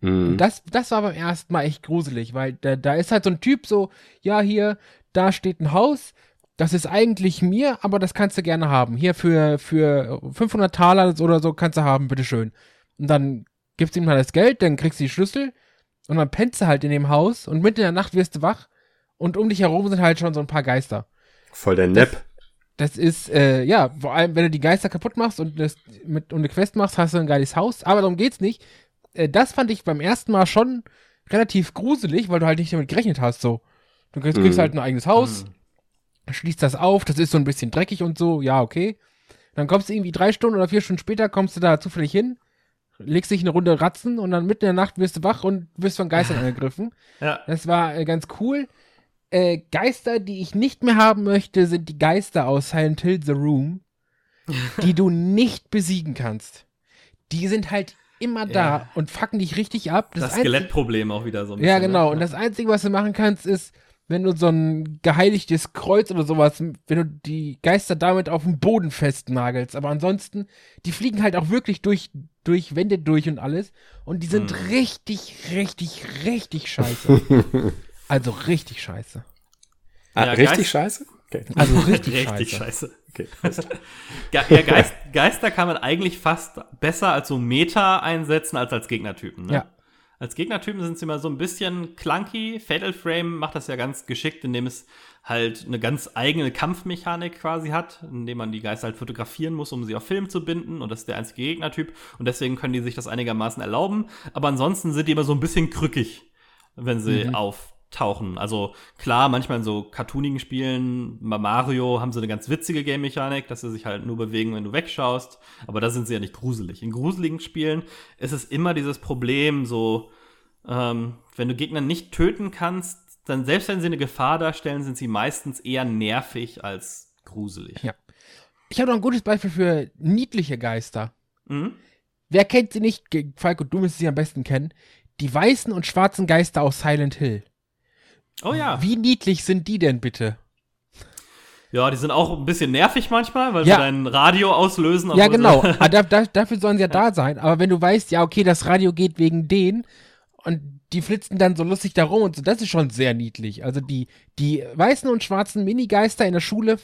Mhm. Das, das war beim ersten Mal echt gruselig, weil da, da ist halt so ein Typ so, ja, hier, da steht ein Haus, das ist eigentlich mir, aber das kannst du gerne haben. Hier für, für 500 Taler oder so kannst du haben, bitteschön. Und dann gibst du ihm halt das Geld, dann kriegst du die Schlüssel und dann pennst du halt in dem Haus und mitten in der Nacht wirst du wach und um dich herum sind halt schon so ein paar Geister. Voll der Nepp. Das ist, äh, ja, vor allem, wenn du die Geister kaputt machst und, das mit, und eine Quest machst, hast du ein geiles Haus. Aber darum geht's nicht. Äh, das fand ich beim ersten Mal schon relativ gruselig, weil du halt nicht damit gerechnet hast, so. Du kriegst, kriegst Mhm. halt ein eigenes Haus, schließt das auf, das ist so ein bisschen dreckig und so, ja, okay. Dann kommst du irgendwie drei Stunden oder vier Stunden später, kommst du da zufällig hin, legst dich eine Runde Ratzen und dann mitten in der Nacht wirst du wach und wirst von Geistern angegriffen. Ja. Das war äh, ganz cool. Äh, Geister, die ich nicht mehr haben möchte, sind die Geister aus Silent Hill The Room, die du nicht besiegen kannst. Die sind halt immer da Ja. und fucken dich richtig ab. Das, Einzige- Skelettproblem auch wieder so ein Ja, bisschen, genau. Ne? Und das Einzige, was du machen kannst, ist, wenn du so ein geheiligtes Kreuz oder sowas, wenn du die Geister damit auf den Boden festnagelst. Aber ansonsten, die fliegen halt auch wirklich durch, durch Wände durch und alles. Und die sind Hm. richtig, richtig, richtig scheiße. also richtig scheiße. Ah, Ja, richtig Geist- scheiße? Okay. Also richtig, Richtig scheiße. scheiße. okay. Ge ja, Geist, Geister kann man eigentlich fast besser als so Meta einsetzen als als Gegnertypen. Ne? Ja. Als Gegnertypen sind sie immer so ein bisschen clunky. Fatal Frame macht das ja ganz geschickt, indem es halt eine ganz eigene Kampfmechanik quasi hat, indem man die Geister halt fotografieren muss, um sie auf Film zu binden. Und das ist der einzige Gegnertyp. Und deswegen können die sich das einigermaßen erlauben. Aber ansonsten sind die immer so ein bisschen krückig, wenn sie Mhm. Auftauchen. Also klar, manchmal in so cartoonigen Spielen, bei Mario haben sie eine ganz witzige Game-Mechanik, dass sie sich halt nur bewegen, wenn du wegschaust. Aber da sind sie ja nicht gruselig. In gruseligen Spielen ist es immer dieses Problem, so, ähm, wenn du Gegner nicht töten kannst, dann selbst wenn sie eine Gefahr darstellen, sind sie meistens eher nervig als gruselig. Ja. Ich habe noch ein gutes Beispiel für niedliche Geister. Mhm. Wer kennt sie nicht? Falco, du müsstest sie am besten kennen. Die weißen und schwarzen Geister aus Silent Hill. Oh ja. Wie niedlich sind die denn bitte? Ja, die sind auch ein bisschen nervig manchmal, weil Ja. sie dein Radio auslösen. Ja, genau. Aber da, da, dafür sollen sie ja, da sein. Aber wenn du weißt, ja, okay, das Radio geht wegen denen und die flitzen dann so lustig da rum und so, das ist schon sehr niedlich. Also die, die weißen und schwarzen Minigeister in der Schule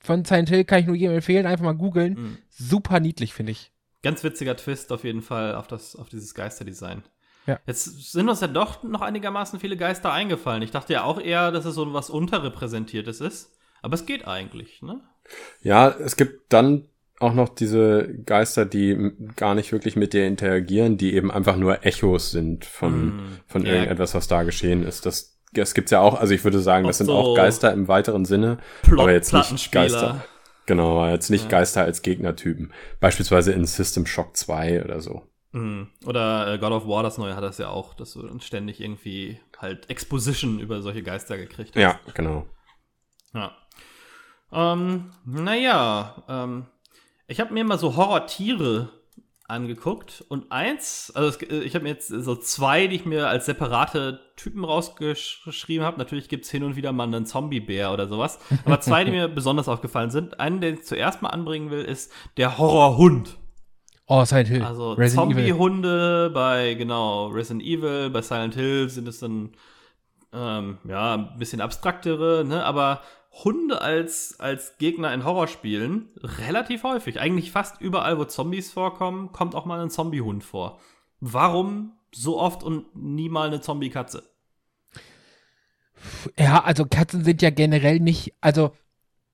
von Silent Hill kann ich nur jedem empfehlen, einfach mal googeln. Mhm. Super niedlich, finde ich. Ganz witziger Twist auf jeden Fall auf, das, auf dieses Geisterdesign. Ja. Jetzt sind uns ja doch noch einigermaßen viele Geister eingefallen. Ich dachte ja auch eher, dass es so was Unterrepräsentiertes ist. Aber es geht eigentlich, ne? Ja, es gibt dann auch noch diese Geister, die gar nicht wirklich mit dir interagieren, die eben einfach nur Echos sind von, Mm, von ja. irgendetwas, was da geschehen ist. Das, das gibt's ja auch, also ich würde sagen, das Auch sind so auch Geister im weiteren Sinne, Plot- aber jetzt nicht. Geister. Genau, jetzt nicht Ja. Geister als Gegnertypen. Beispielsweise in System Shock 2 oder so. Mhm. Oder äh, God of War, das neue, hat das ja auch, dass du ständig irgendwie halt Exposition über solche Geister gekriegt hast. Ja, genau. Ja. Ähm, naja, ähm, ich habe mir mal so Horrortiere angeguckt und eins, also es, äh, ich habe mir jetzt so zwei, die ich mir als separate Typen rausgeschrieben habe. Natürlich gibt's hin und wieder mal einen Zombie-Bär oder sowas. Aber zwei, die mir besonders aufgefallen sind. Einen, den ich zuerst mal anbringen will, ist der Horrorhund. Oh, Silent Hill. Also. Zombie-Hunde bei, genau, Resident Evil, bei Silent Hill sind es dann, ähm, ja, ein bisschen abstraktere, ne, aber Hunde als, als Gegner in Horrorspielen relativ häufig. Eigentlich fast überall, wo Zombies vorkommen, kommt auch mal ein Zombie-Hund vor. Warum so oft und nie mal eine Zombie-Katze? Ja, also Katzen sind ja generell nicht, also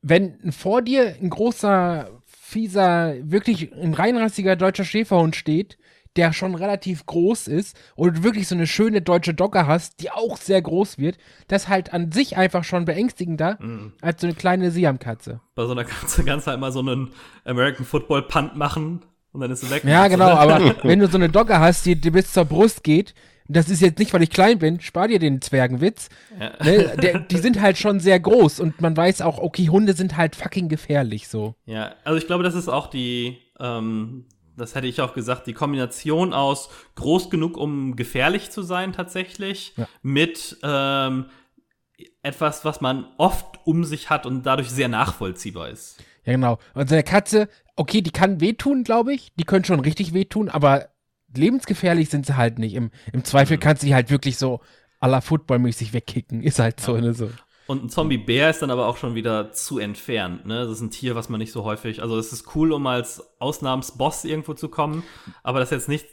wenn vor dir ein großer, fieser, wirklich ein reinrassiger deutscher Schäferhund steht, der schon relativ groß ist und wirklich so eine schöne deutsche Dogge hast, die auch sehr groß wird, das ist halt an sich einfach schon beängstigender Mhm. als so eine kleine Siamkatze. Bei so einer Katze kannst du halt mal so einen American Football Punt machen und dann ist sie weg. Ja, genau, aber wenn du so eine Dogge hast, die, die bis zur Brust geht, das ist jetzt nicht, weil ich klein bin, spar dir den Zwergenwitz. Ja. Ne, der, die sind halt schon sehr groß und man weiß auch, okay, Hunde sind halt fucking gefährlich so. Ja, also ich glaube, das ist auch die, ähm, das hätte ich auch gesagt, die Kombination aus groß genug, um gefährlich zu sein tatsächlich, Ja. mit ähm, etwas, was man oft um sich hat und dadurch sehr nachvollziehbar ist. Ja, genau. Und so eine Katze, okay, die kann wehtun, glaube ich. Die können schon richtig wehtun, aber lebensgefährlich sind sie halt nicht. Im, im Zweifel kannst du die halt wirklich so à la Football-mäßig wegkicken. Ist halt so, ne, so. Und ein Zombie-Bär ist dann aber auch schon wieder zu entfernt. Ne? Das ist ein Tier, was man nicht so häufig. Also, es ist cool, um als Ausnahmsboss irgendwo zu kommen, aber das ist jetzt nicht,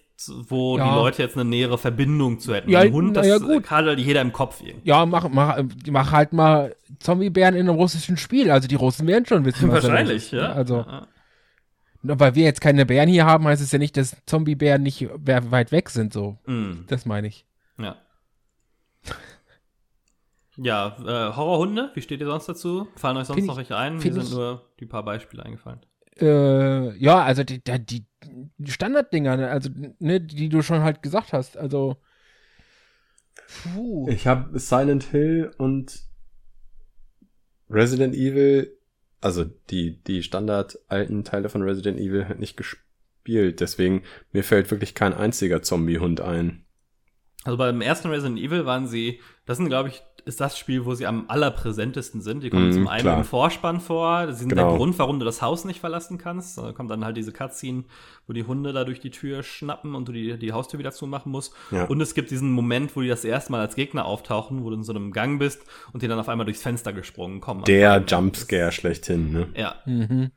wo Ja. die Leute jetzt eine nähere Verbindung zu hätten. Ja, ein Hund, das ja, gut. hat halt jeder im Kopf irgendwie. Ja, mach, mach, mach halt mal Zombiebären in einem russischen Spiel. Also die Russen werden schon wissen, was Wahrscheinlich, ist. ja. Also, Ja. Nur weil wir jetzt keine Bären hier haben, heißt es ja nicht, dass Zombiebären nicht weit weg sind, so. Mm, Das meine ich. ja. Ja, äh, Horrorhunde, wie steht ihr sonst dazu? Fallen euch sonst Find noch ich- welche ein? Mir sind ich- nur die paar Beispiele eingefallen. Äh, ja, also die, die, die die Standarddinger, ne, also, ne, die du schon halt gesagt hast. Also. Puh. Ich habe Silent Hill und Resident Evil, also die, die Standard alten Teile von Resident Evil halt nicht gespielt. Deswegen, mir fällt wirklich kein einziger Zombie-Hund ein. Also beim ersten Resident Evil waren sie, das sind, glaube ich, ist das Spiel, wo sie am allerpräsentesten sind. Die kommen Mhm, zum einen klar. im Vorspann vor. Sie sind Genau. der Grund, warum du das Haus nicht verlassen kannst. Da kommt dann halt diese Cutscene, wo die Hunde da durch die Tür schnappen und du die, die Haustür wieder zumachen musst. Ja. Und es gibt diesen Moment, wo die das erste Mal als Gegner auftauchen, wo du in so einem Gang bist und die dann auf einmal durchs Fenster gesprungen kommen. Der Jumpscare schlechthin, ne? Ja. Mhm.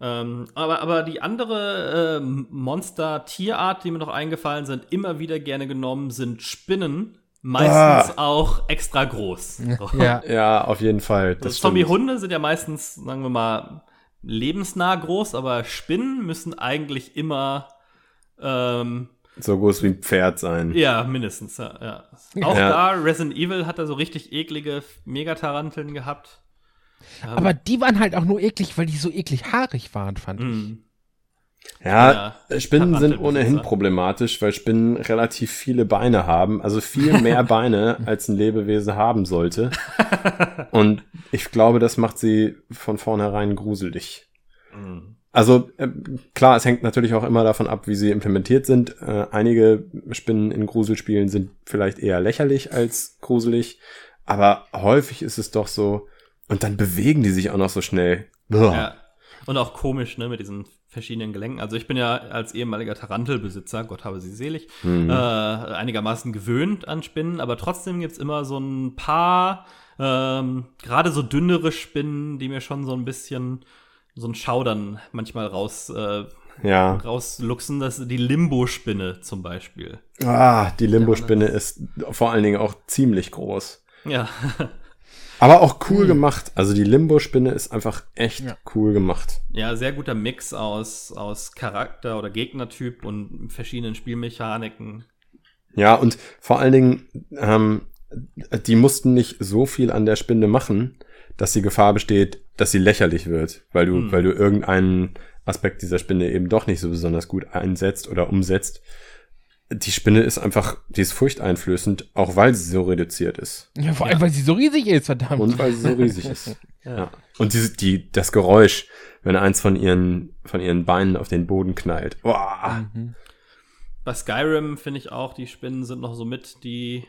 Ähm, aber, aber die andere ähm, Monster-Tierart, die mir noch eingefallen sind, immer wieder gerne genommen, sind Spinnen. Meistens auch extra groß. So. Ja. Ja, auf jeden Fall. Das Das stimmt. Zombie-Hunde sind ja meistens, sagen wir mal, lebensnah groß, aber Spinnen müssen eigentlich immer ähm, So groß wie ein Pferd sein. ja, mindestens, ja. ja. Auch Ja. da, Resident Evil hat da so richtig eklige Megataranteln gehabt. Aber die waren halt auch nur eklig, weil die so eklig haarig waren, fand ich. Mhm. Ja, Ja, Spinnen sind ohnehin problematisch, weil Spinnen relativ viele Beine haben, also viel mehr Beine, als ein Lebewesen haben sollte. Und ich glaube, das macht sie von vornherein gruselig. Mhm. Also äh, klar, es hängt natürlich auch immer davon ab, wie sie implementiert sind. Äh, einige Spinnen in Gruselspielen sind vielleicht eher lächerlich als gruselig, aber häufig ist es doch so. Und dann bewegen die sich auch noch so schnell. Ja. Und auch komisch, ne, mit diesen verschiedenen Gelenken. Also ich bin ja als ehemaliger Tarantelbesitzer, Gott habe sie selig, Mhm. äh, einigermaßen gewöhnt an Spinnen, aber trotzdem gibt's immer so ein paar, ähm, gerade so dünnere Spinnen, die mir schon so ein bisschen so ein Schaudern manchmal raus, äh, Ja. rausluxen. Das ist die Limbo-Spinne zum Beispiel. Ah, die Limbo-Spinne ist vor allen Dingen auch ziemlich groß. Ja. Aber auch cool gemacht. Also die Limbo-Spinne ist einfach echt Ja. cool gemacht. Ja, sehr guter Mix aus, aus Charakter oder Gegnertyp und verschiedenen Spielmechaniken. Ja, und vor allen Dingen, ähm, die mussten nicht so viel an der Spinne machen, dass die Gefahr besteht, dass sie lächerlich wird, weil du, Hm. weil du irgendeinen Aspekt dieser Spinne eben doch nicht so besonders gut einsetzt oder umsetzt. Die Spinne ist einfach, die ist furchteinflößend, auch weil sie so reduziert ist. Ja, vor allem, weil sie so riesig ist, verdammt. Und weil sie so riesig ist. Ja. Und diese, die, das Geräusch, wenn eins von ihren, von ihren Beinen auf den Boden knallt. Boah. Mhm. Bei Skyrim finde ich auch, die Spinnen sind noch so mit die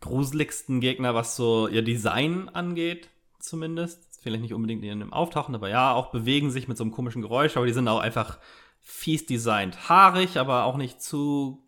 gruseligsten Gegner, was so ihr Design angeht, zumindest. Vielleicht nicht unbedingt in dem Auftauchen, aber ja, auch bewegen sich mit so einem komischen Geräusch, aber die sind auch einfach fies designt. Haarig, aber auch nicht zu.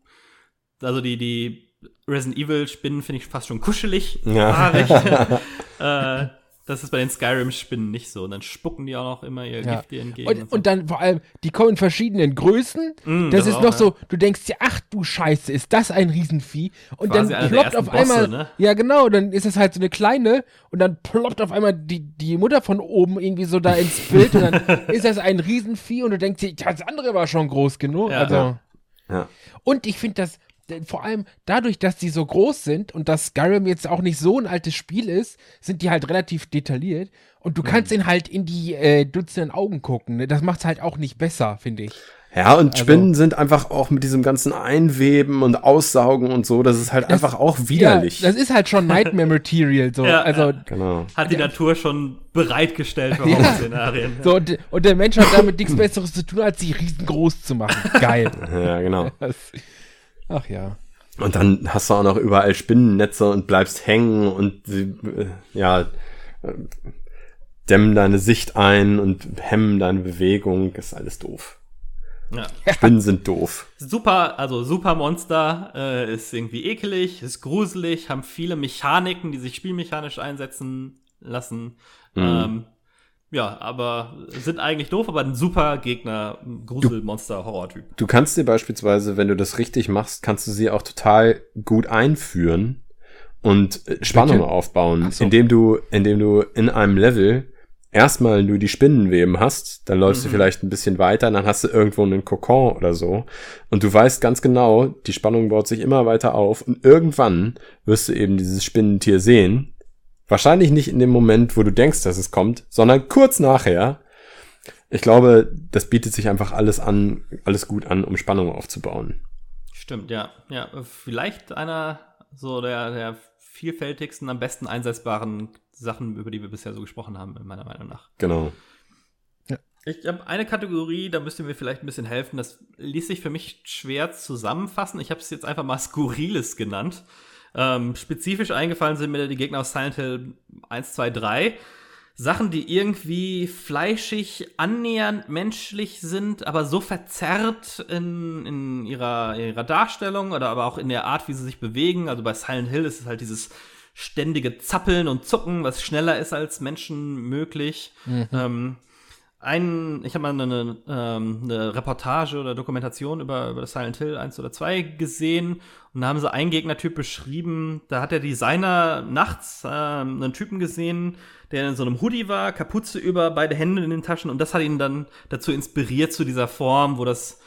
Also die, die Resident Evil Spinnen finde ich fast schon kuschelig. Ja. Haarig. äh, Das ist bei den Skyrim-Spinnen nicht so. Und dann spucken die auch noch immer ihr Ja. Gift dir entgegen. Und, und so. und dann vor allem, die kommen in verschiedenen Größen. Mm, das das ist auch, noch ja. so, du denkst dir, ach du Scheiße, ist das ein Riesenvieh? Und Quasi dann ploppt auf Bosse, einmal, ne? ja genau, dann ist es halt so eine kleine und dann ploppt auf einmal die, die Mutter von oben irgendwie so da ins Bild und dann ist das ein Riesenvieh und du denkst dir, das andere war schon groß genug. Ja. also. Ja. Und ich finde das, vor allem dadurch, dass die so groß sind und dass Skyrim jetzt auch nicht so ein altes Spiel ist, sind die halt relativ detailliert und du kannst Mhm. ihnen halt in die äh, dutzenden Augen gucken. Ne? Das macht's halt auch nicht besser, finde ich. Ja, und Also- Spinnen sind einfach auch mit diesem ganzen Einweben und Aussaugen und so, das ist halt einfach auch widerlich. Ja, das ist halt schon Nightmare Material so. Ja, also genau. Hat die Natur schon bereitgestellt für Ja. Horrorszenarien. so und, und der Mensch hat damit nichts Besseres zu tun, als sie riesengroß zu machen. Geil. Ja, genau. Ach ja. Und dann hast du auch noch überall Spinnennetze und bleibst hängen und sie, äh, ja, äh, dämmen deine Sicht ein und hemmen deine Bewegung. Ist alles doof. Ja. Spinnen sind doof. Super, also super Monster, äh, ist irgendwie ekelig, ist gruselig, haben viele Mechaniken, die sich spielmechanisch einsetzen lassen. Ähm, ja, aber sind eigentlich doof, aber ein super Gegner, ein Gruselmonster, Horrortyp. Du kannst dir beispielsweise, wenn du das richtig machst, kannst du sie auch total gut einführen und äh, Spannung Bitte? aufbauen, so. indem du, indem du in einem Level erstmal nur die Spinnenweben hast, dann läufst du vielleicht ein bisschen weiter, dann hast du irgendwo einen Kokon oder so und du weißt ganz genau, die Spannung baut sich immer weiter auf und irgendwann wirst du eben dieses Spinnentier sehen. Wahrscheinlich nicht in dem Moment, wo du denkst, dass es kommt, sondern kurz nachher. Ich glaube, das bietet sich einfach alles an, alles gut an, um Spannung aufzubauen. Stimmt, ja. Ja, vielleicht einer so der, der vielfältigsten, am besten einsetzbaren Sachen, über die wir bisher so gesprochen haben, meiner Meinung nach. Genau. Ich habe eine Kategorie, da müsst ihr mir vielleicht ein bisschen helfen. Das ließ sich für mich schwer zusammenfassen. Ich habe es jetzt einfach mal Skurriles genannt. Ähm, spezifisch eingefallen sind mir die Gegner aus Silent Hill 1, 2, 3. Sachen, die irgendwie fleischig, annähernd menschlich sind, aber so verzerrt in, in ihrer, ihrer Darstellung oder aber auch in der Art, wie sie sich bewegen. Also bei Silent Hill ist es halt dieses ständige Zappeln und Zucken, was schneller ist als Menschen möglich. Ähm, ein, ich habe mal eine, ähm, eine Reportage oder Dokumentation über, über Silent Hill 1 oder 2 gesehen. Und da haben sie einen Gegnertyp beschrieben, da hat der Designer nachts ähm, einen Typen gesehen, der in so einem Hoodie war, Kapuze über, beide Hände in den Taschen. Und das hat ihn dann dazu inspiriert zu dieser Form, wo das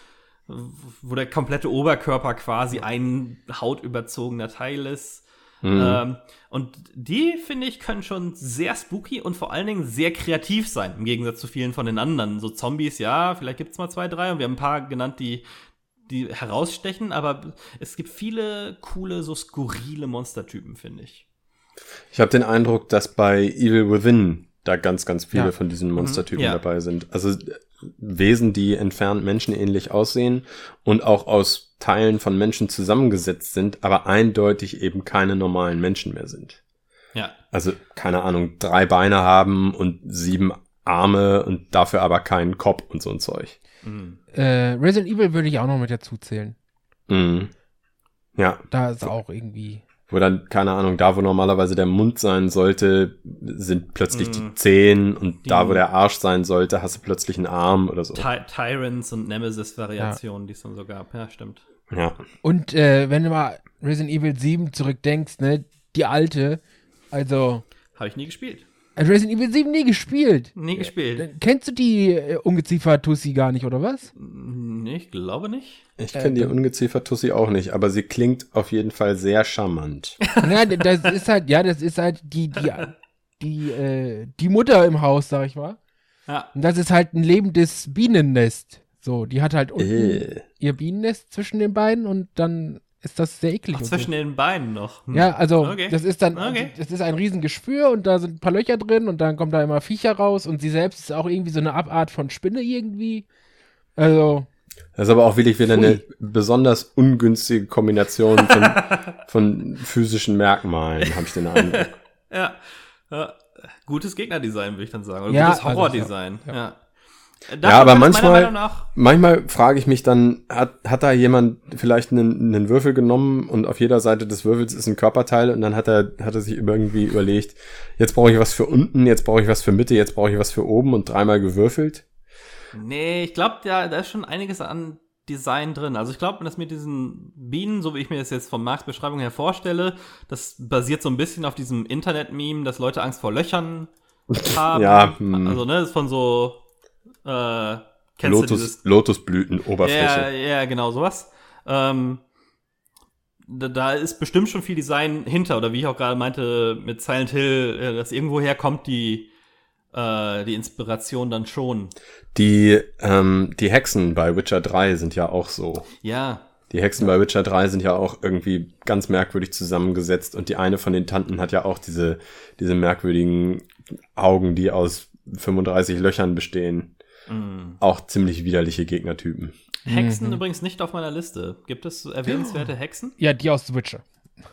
wo der komplette Oberkörper quasi ein hautüberzogener Teil ist. Ähm, und die, finde ich, können schon sehr spooky und vor allen Dingen sehr kreativ sein, im Gegensatz zu vielen von den anderen. So Zombies, ja, vielleicht gibt's mal zwei, drei und wir haben ein paar genannt, die, die herausstechen, aber es gibt viele coole, so skurrile Monstertypen, finde ich. Ich habe den Eindruck, dass bei Evil Within da ganz, ganz viele Ja. von diesen Monstertypen Ja. dabei sind. Also Wesen, die entfernt menschenähnlich aussehen und auch aus Teilen von Menschen zusammengesetzt sind, aber eindeutig eben keine normalen Menschen mehr sind. Ja, Also, keine Ahnung, drei Beine haben und sieben Arme und dafür aber keinen Kopf und so ein Zeug. Äh, Resident Evil würde ich auch noch mit dazu zählen. Mhm. Ja, Da ist auch irgendwie. Wo dann, keine Ahnung, da wo normalerweise der Mund sein sollte, sind plötzlich Mhm. die Zehen und Die- da wo der Arsch sein sollte, hast du plötzlich einen Arm oder so. Ty Tyrants und Nemesis-Variationen, die es dann so gab. Ja, stimmt. Ja. Und äh, wenn du mal Resident Evil 7 zurückdenkst, ne, die alte, also Habe ich nie gespielt. Äh, Resident Evil 7 nie gespielt. Nie gespielt. Kennst du die äh, Ungeziefer-Tussi gar nicht, oder was? Nee, ich glaube nicht. Ich Äh, kenne die dann- Ungeziefer-Tussi auch nicht, aber sie klingt auf jeden Fall sehr charmant. ja, das ist halt, ja, das ist halt die, die, die, äh, die Mutter im Haus, sag ich mal. Ja, Und das ist halt ein lebendes Bienennest. So, die hat halt unten Äh. ihr Bienennest zwischen den beiden und dann ist das sehr eklig. Ach, zwischen so. den Beinen noch. Hm. Ja, also Okay. das ist dann, Okay. das ist ein Riesengeschwür und da sind ein paar Löcher drin und dann kommen da immer Viecher raus und sie selbst ist auch irgendwie so eine Abart von Spinne irgendwie. Also, Das ist aber auch wirklich wieder Pfui. eine besonders ungünstige Kombination von, von physischen Merkmalen, habe ich den Eindruck. Ja. ja. Gutes Gegnerdesign, würde ich dann sagen. Oder Ja, gutes also, Horrordesign. ja. ja. Davon Ja, aber manchmal- Manchmal frage ich mich dann, hat, hat da jemand vielleicht einen, einen Würfel genommen und auf jeder Seite des Würfels ist ein Körperteil und dann hat er, hat er sich irgendwie überlegt, jetzt brauche ich was für unten, jetzt brauche ich was für Mitte, jetzt brauche ich was für oben und dreimal gewürfelt. Nee, ich glaube, da, da ist schon einiges an Design drin. Also ich glaube, das mit diesen Bienen, so wie ich mir das jetzt von Marks Beschreibung her vorstelle, das basiert so ein bisschen auf diesem Internet-Meme, dass Leute Angst vor Löchern haben. Ja, hm. Also, ne, das ist von so, äh, Lotus, dieses Ja, Lotusblütenoberfläche. ja, genau, sowas. Ähm, da, da ist bestimmt schon viel Design hinter, oder wie ich auch gerade meinte, mit Silent Hill, äh, dass irgendwoher kommt die, äh, die Inspiration dann schon. Die, ähm, die Hexen bei Witcher 3 sind ja auch so. Ja, Die Hexen bei Witcher 3 sind ja auch irgendwie ganz merkwürdig zusammengesetzt und die eine von den Tanten hat ja auch diese, diese merkwürdigen Augen, die aus 35 Löchern bestehen. Mm. Auch ziemlich widerliche Gegnertypen. Hexen Mhm. übrigens nicht auf meiner Liste. Gibt es erwähnenswerte Hexen? Ja, die aus The Witcher.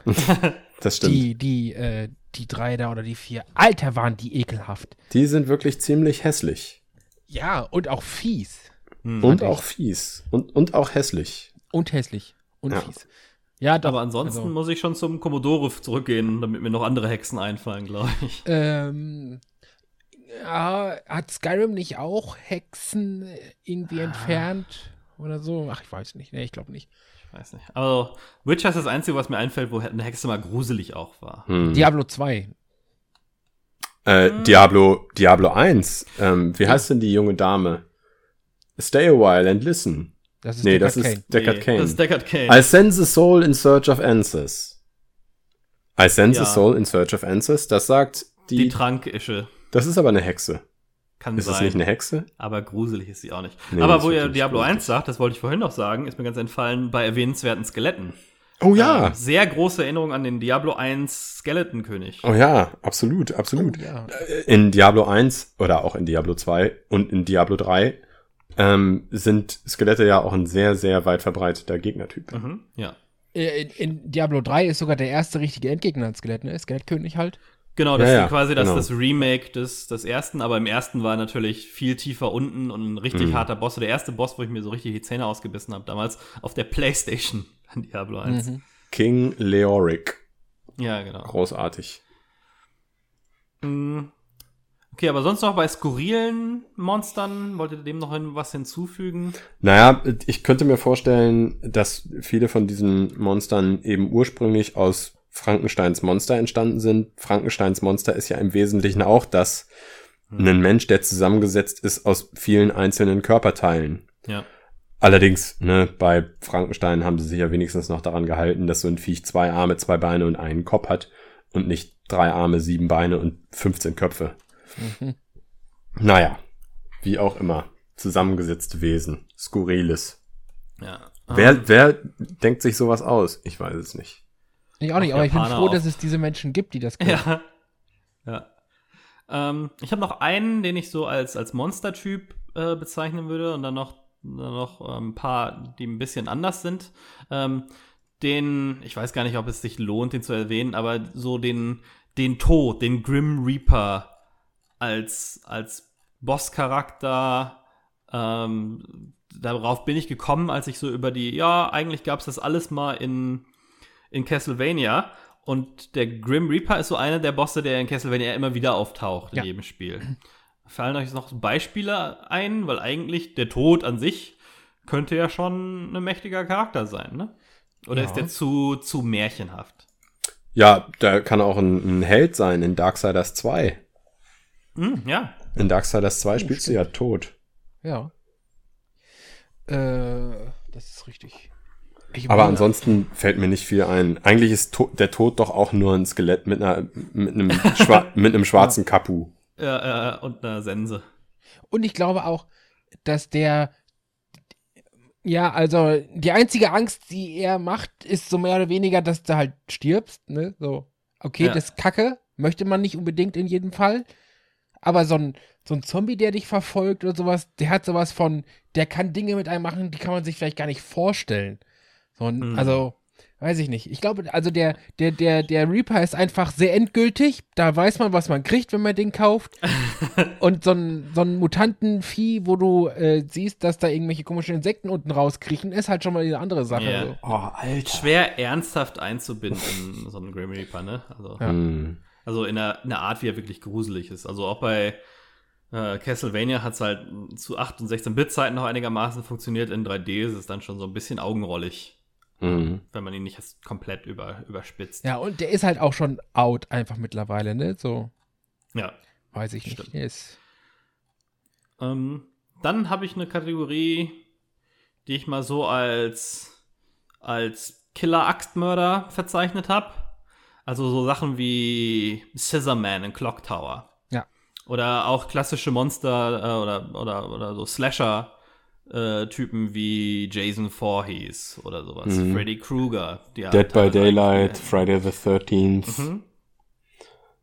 Das stimmt. Die, Die, die, äh, die drei da oder die vier. Alter, waren die ekelhaft. sind wirklich ziemlich hässlich. Ja, und auch fies. Hm. Und ich. auch fies. Und, und auch hässlich. Und hässlich. Und Ja. fies. Ja, doch. Aber ansonsten also, muss ich schon zum Commodore zurückgehen, damit mir noch andere Hexen einfallen, glaube ich. ähm, ja, hat Skyrim nicht auch Hexen irgendwie entfernt oder so? Ach, ich weiß nicht. Nee, ich glaube nicht. Ich weiß nicht. Also, Witcher ist das Einzige, was mir einfällt, wo eine Hexe mal gruselig auch war. Hm. Diablo 2. Äh, Diablo, Diablo 1. Ähm, wie heißt denn die junge Dame? Stay a while and listen. Das ist Nee, Deckard das ist Deckard Nee, Cain. Das ist Deckard Kane. I send the soul in search of answers. I send Ja. the soul in search of answers. Das sagt die. die Trankische. Das ist aber eine Hexe. Kann Ist sein. das nicht eine Hexe? aber gruselig ist sie auch nicht. Nee, aber ist wo ihr Diablo gruselig. 1 sagt, das wollte ich vorhin noch sagen, ist mir ganz entfallen, bei erwähnenswerten Skeletten. Oh ja. Ähm, sehr große Erinnerung an den Diablo 1 Skeleton-König. Oh ja, absolut, absolut. Oh, ja. In Diablo 1 oder auch in Diablo 2 und in Diablo 3 ähm, sind Skelette ja auch ein sehr, sehr weit verbreiteter Gegnertyp. Mhm, ja. Äh, In, in Diablo 3 ist sogar der erste richtige Endgegner ein Skelett, ne? Skelettkönig halt. Genau, das Ja, ist ja, quasi das, genau. das Remake des, des ersten, aber im ersten war natürlich viel tiefer unten und ein richtig Mhm. harter Boss. Der erste Boss, wo ich mir so richtig die Zähne ausgebissen habe, damals auf der Playstation an Diablo 1. Mhm. King Leoric. Ja, genau. Großartig. Mm. Okay, aber sonst noch bei skurrilen Monstern, wollt ihr dem noch was hinzufügen? Naja, ich könnte mir vorstellen, dass viele von diesen Monstern eben ursprünglich aus Frankensteins Monster entstanden sind. Frankensteins Monster ist ja im Wesentlichen auch das, ein Mensch, der zusammengesetzt ist aus vielen einzelnen Körperteilen. Ja. Allerdings, ne, bei Frankenstein haben sie sich ja wenigstens noch daran gehalten, dass so ein Viech zwei Arme, zwei Beine und einen Kopf hat und nicht drei Arme, sieben Beine und 15 Köpfe. Mhm. Naja, wie auch immer. Zusammengesetzte Wesen. Skurriles. Ja. Wer, wer denkt sich sowas aus? Ich weiß es nicht. Ich auch nicht, aber ich bin Japaner froh, auch. dass es diese Menschen gibt, die das können. Ja. Ja. Ähm, ich habe noch einen, den ich so als, als Monstertyp äh, bezeichnen würde und dann noch, dann noch ähm, ein paar, die ein bisschen anders sind. Ähm, den, ich weiß gar nicht, ob es sich lohnt, den zu erwähnen, aber so den, den Tod, den Grim Reaper als, als Bosscharakter, ähm, darauf bin ich gekommen, als ich so über die, ja, eigentlich gab es das alles mal in, in Castlevania. Und der Grim Reaper ist so einer der Bosse, der in Castlevania immer wieder auftaucht in Ja. jedem Spiel. Fallen euch noch Beispiele ein? Weil eigentlich der Tod an sich könnte ja schon ein mächtiger Charakter sein, ne? Oder Ja. ist der zu, zu märchenhaft? Ja, der kann auch ein, ein Held sein in Darksiders 2. Hm, ja. In Darksiders 2 Oh, spielst du ja tot. Ja. Äh, das ist richtig. Ich Aber ansonsten fällt mir nicht viel ein. Eigentlich ist to der Tod doch auch nur ein Skelett mit, einer, mit, einem, schwa mit einem schwarzen Kapu. Äh, äh, und eine Sense. Und ich glaube auch, dass der. Ja, also die einzige Angst, die er macht, ist so mehr oder weniger, dass du halt stirbst, ne? So, okay, Ja. das ist Kacke, möchte man nicht unbedingt in jedem Fall. Aber so ein, so ein Zombie, der dich verfolgt oder sowas, der hat sowas von, der kann Dinge mit einem machen, die kann man sich vielleicht gar nicht vorstellen. So, ein- Mhm. Also, weiß ich nicht. Ich glaube, also der, der, der, der Reaper ist einfach sehr endgültig. Da weiß man, was man kriegt, wenn man den kauft. Und so ein, so ein Mutantenvieh, wo du äh, siehst, dass da irgendwelche komischen Insekten unten rauskriechen, ist halt schon mal eine andere Sache. Ja. So. Oh, Alter. Schwer ernsthaft einzubinden, so einen Grim Reaper, ne? Also, Ja. Hm. also in der, in der Art, wie er wirklich gruselig ist. Also auch bei äh, Castlevania hat es halt zu 8 und 16-Bit-Zeiten noch einigermaßen funktioniert. In 3D ist es dann schon so ein bisschen augenrollig, Hm. wenn man ihn nicht jetzt komplett über, überspitzt. Ja, und der ist halt auch schon out einfach mittlerweile, ne? So, ja. weiß ich nicht. Stimmt. Der ist, Ähm, dann habe ich eine Kategorie, die ich mal so als, als Killer-Axtmörder verzeichnet habe. Also so Sachen wie Scissorman in Clock Tower. Ja. Oder auch klassische Monster äh, oder, oder, oder so Slasher-Typen wie Jason Voorhees oder sowas. Mhm. Freddy Krueger. Dead by teilweise Daylight, Friday the 13th. Mhm.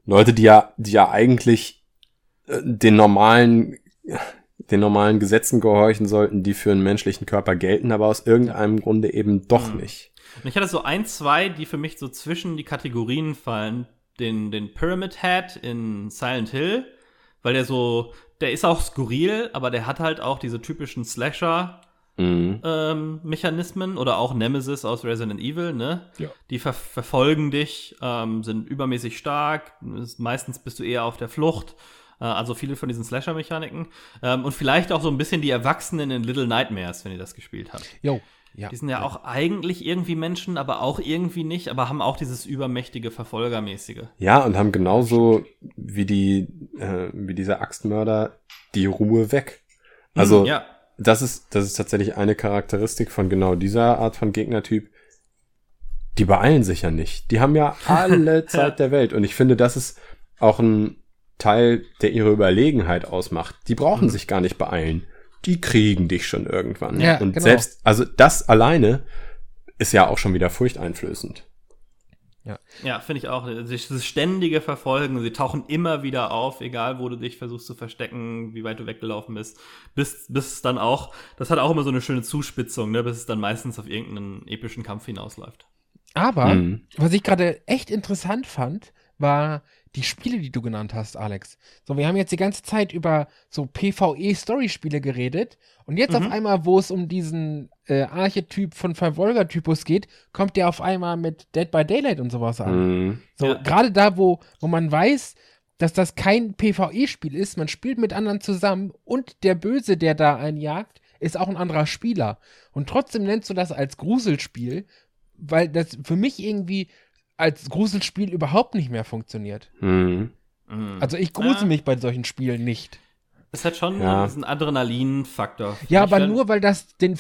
Leute, die ja, die ja eigentlich äh, den normalen, den normalen Gesetzen gehorchen sollten, die für einen menschlichen Körper gelten, aber aus irgendeinem Grunde eben doch Mhm. nicht. Und ich hatte so ein, zwei, die für mich so zwischen die Kategorien fallen. Den, den Pyramid Head in Silent Hill, weil der so, der ist auch skurril, aber der hat halt auch diese typischen Slasher Mhm. ähm, Mechanismen oder auch Nemesis aus Resident Evil, ne? Ja. Die ver verfolgen dich, ähm, sind übermäßig stark, ist- meistens bist du eher auf der Flucht. Äh, also viele von diesen Slasher-Mechaniken. Ähm, und vielleicht auch so ein bisschen die Erwachsenen in Little Nightmares, wenn ihr das gespielt habt. jo, ja. Die sind ja auch eigentlich irgendwie Menschen, aber auch irgendwie nicht, aber haben auch dieses übermächtige Verfolgermäßige. Ja, und haben genauso wie die, äh, wie dieser Axtmörder die Ruhe weg. Also, Hm, ja, das ist, das ist tatsächlich eine Charakteristik von genau dieser Art von Gegnertyp. Die beeilen sich ja nicht. Die haben ja alle Zeit der Welt. Und ich finde, das ist auch ein Teil, der ihre Überlegenheit ausmacht. Die brauchen Mhm. sich gar nicht beeilen. Die kriegen dich schon irgendwann. Ja, Und genau. selbst, also das alleine ist ja auch schon wieder furchteinflößend. ja, finde ich auch. Dieses ständige Verfolgen, sie tauchen immer wieder auf, egal wo du dich versuchst zu verstecken, wie weit du weggelaufen bist, bis, bis es dann auch, das hat auch immer so eine schöne Zuspitzung, ne, bis es dann meistens auf irgendeinen epischen Kampf hinausläuft. Aber, Mhm. was ich gerade echt interessant fand, war die Spiele, die du genannt hast, Alex. So, wir haben jetzt die ganze Zeit über so PvE-Story-Spiele geredet und jetzt Mhm. auf einmal, wo es um diesen äh, Archetyp von Verfolgertypus geht, kommt der auf einmal mit Dead by Daylight und sowas an. Mhm. So, Ja. gerade da, wo, wo man weiß, dass das kein PvE-Spiel ist, man spielt mit anderen zusammen und der Böse, der da einen jagt, ist auch ein anderer Spieler. Und trotzdem nennst du das als Gruselspiel, weil das für mich irgendwie als Gruselspiel überhaupt nicht mehr funktioniert. Mhm. Mhm. Also ich grusel Ja. mich bei solchen Spielen nicht. Es hat schon Ja. diesen Adrenalin-Faktor. Ja, aber find- nur, weil das den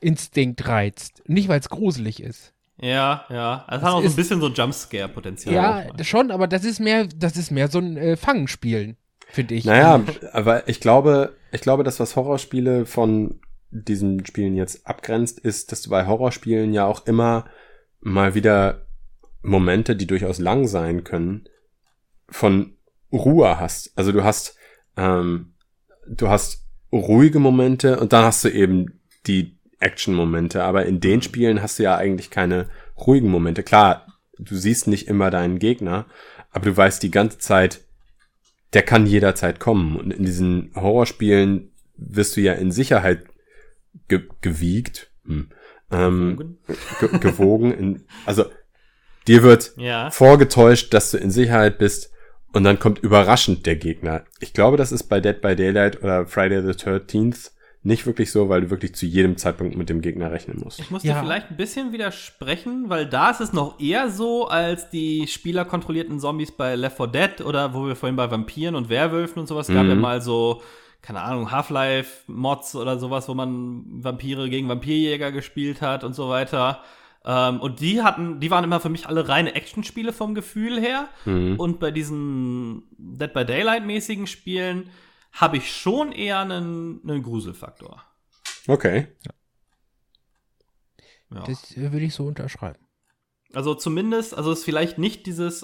Fluchtinstinkt reizt, nicht weil es gruselig ist. Ja, ja. Es Das hat auch so ein bisschen so Jumpscare-Potenzial. Ja, schon, aber das ist mehr, das ist mehr so ein äh, Fangenspielen, finde ich. Naja, aber ich glaube, ich glaube, das, was Horrorspiele von diesen Spielen jetzt abgrenzt, ist, dass du bei Horrorspielen ja auch immer mal wieder Momente, die durchaus lang sein können, von Ruhe hast. Also du hast, ähm, du hast ruhige Momente und dann hast du eben die Action-Momente. Aber in den Spielen hast du ja eigentlich keine ruhigen Momente. Klar, du siehst nicht immer deinen Gegner, aber du weißt die ganze Zeit, der kann jederzeit kommen. Und in diesen Horrorspielen wirst du ja in Sicherheit ge gewiegt, hm, ähm, ge gewogen. In, also dir wird Ja. vorgetäuscht, dass du in Sicherheit bist und dann kommt überraschend der Gegner. Ich glaube, das ist bei Dead by Daylight oder Friday the 13th nicht wirklich so, weil du wirklich zu jedem Zeitpunkt mit dem Gegner rechnen musst. Ich muss Ja. dir vielleicht ein bisschen widersprechen, weil da ist es noch eher so, als die spielerkontrollierten Zombies bei Left 4 Dead oder wo wir vorhin bei Vampiren und Werwölfen und sowas gab Mhm. ja mal so, keine Ahnung, Half-Life-Mods oder sowas, wo man Vampire gegen Vampirjäger gespielt hat und so weiter. Ähm, und die hatten, die waren immer für mich alle reine Actionspiele vom Gefühl her. Mhm. Und bei diesen Dead by Daylight-mäßigen Spielen habe ich schon eher einen, einen Gruselfaktor. Okay. Ja. Das äh, würde ich so unterschreiben. Also zumindest, also es ist vielleicht nicht dieses,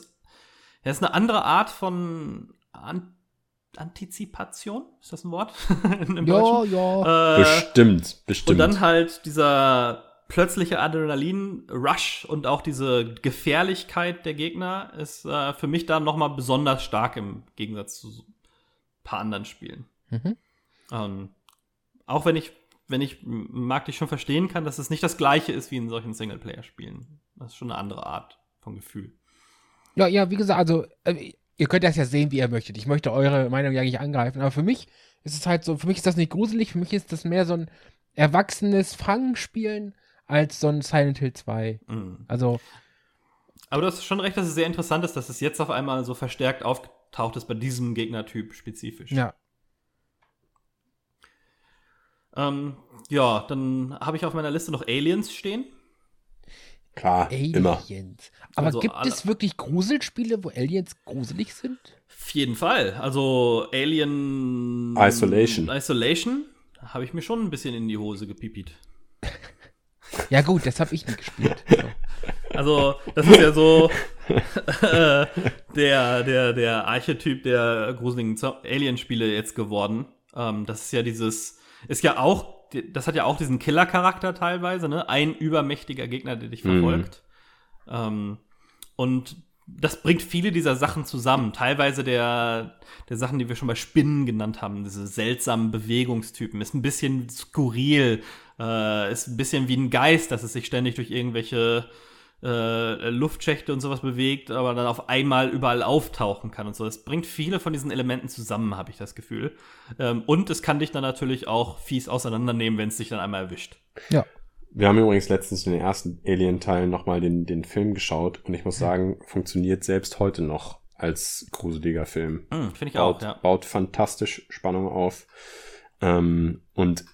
ja, es ist eine andere Art von An Antizipation, ist das ein Wort? Im Ja, Deutschen? ja. Äh, bestimmt, und bestimmt. dann halt dieser, plötzliche Adrenalin-Rush und auch diese Gefährlichkeit der Gegner ist äh, für mich da nochmal besonders stark im Gegensatz zu so ein paar anderen Spielen. Mhm. Ähm, auch wenn ich, wenn ich mag dich schon verstehen kann, dass es nicht das gleiche ist wie in solchen Singleplayer-Spielen. Das ist schon eine andere Art von Gefühl. Ja, ja, wie gesagt, also äh, ihr könnt das ja sehen, wie ihr möchtet. Ich möchte eure Meinung ja nicht angreifen, aber für mich ist es halt so, für mich ist das nicht gruselig, für mich ist das mehr so ein erwachsenes Fangspielen als so ein Silent Hill 2. Mhm. Also, Aber du hast schon recht, dass es sehr interessant ist, dass es jetzt auf einmal so verstärkt aufgetaucht ist bei diesem Gegnertyp spezifisch. ja. Ähm, ja, dann habe ich auf meiner Liste noch Aliens stehen. Klar, immer. Aliens. Aber Also gibt es wirklich Gruselspiele, wo Aliens gruselig sind? Auf jeden Fall. Also Alien Isolation. Isolation habe ich mir schon ein bisschen in die Hose gepipit. Ja, gut, das habe ich nie gespielt. So. Also, das ist ja so äh, der, der, der Archetyp der gruseligen Alien-Spiele jetzt geworden. Ähm, das ist ja dieses, ist ja auch, das hat ja auch diesen Killer-Charakter teilweise, ne? Ein übermächtiger Gegner, der dich Mhm. verfolgt. Ähm, und das bringt viele dieser Sachen zusammen. Teilweise der, der Sachen, die wir schon bei Spinnen genannt haben, diese seltsamen Bewegungstypen. Ist ein bisschen skurril, äh, ist ein bisschen wie ein Geist, dass es sich ständig durch irgendwelche äh, Luftschächte und sowas bewegt, aber dann auf einmal überall auftauchen kann und so. Das bringt viele von diesen Elementen zusammen, habe ich das Gefühl. Ähm, und es kann dich dann natürlich auch fies auseinandernehmen, wenn es dich dann einmal erwischt. Ja. Wir haben übrigens letztens in den ersten Alien-Teilen nochmal den, den Film geschaut und ich muss sagen, funktioniert selbst heute noch als gruseliger Film. Hm, Finde ich baut, auch, ja. baut fantastisch Spannung auf. Ähm, und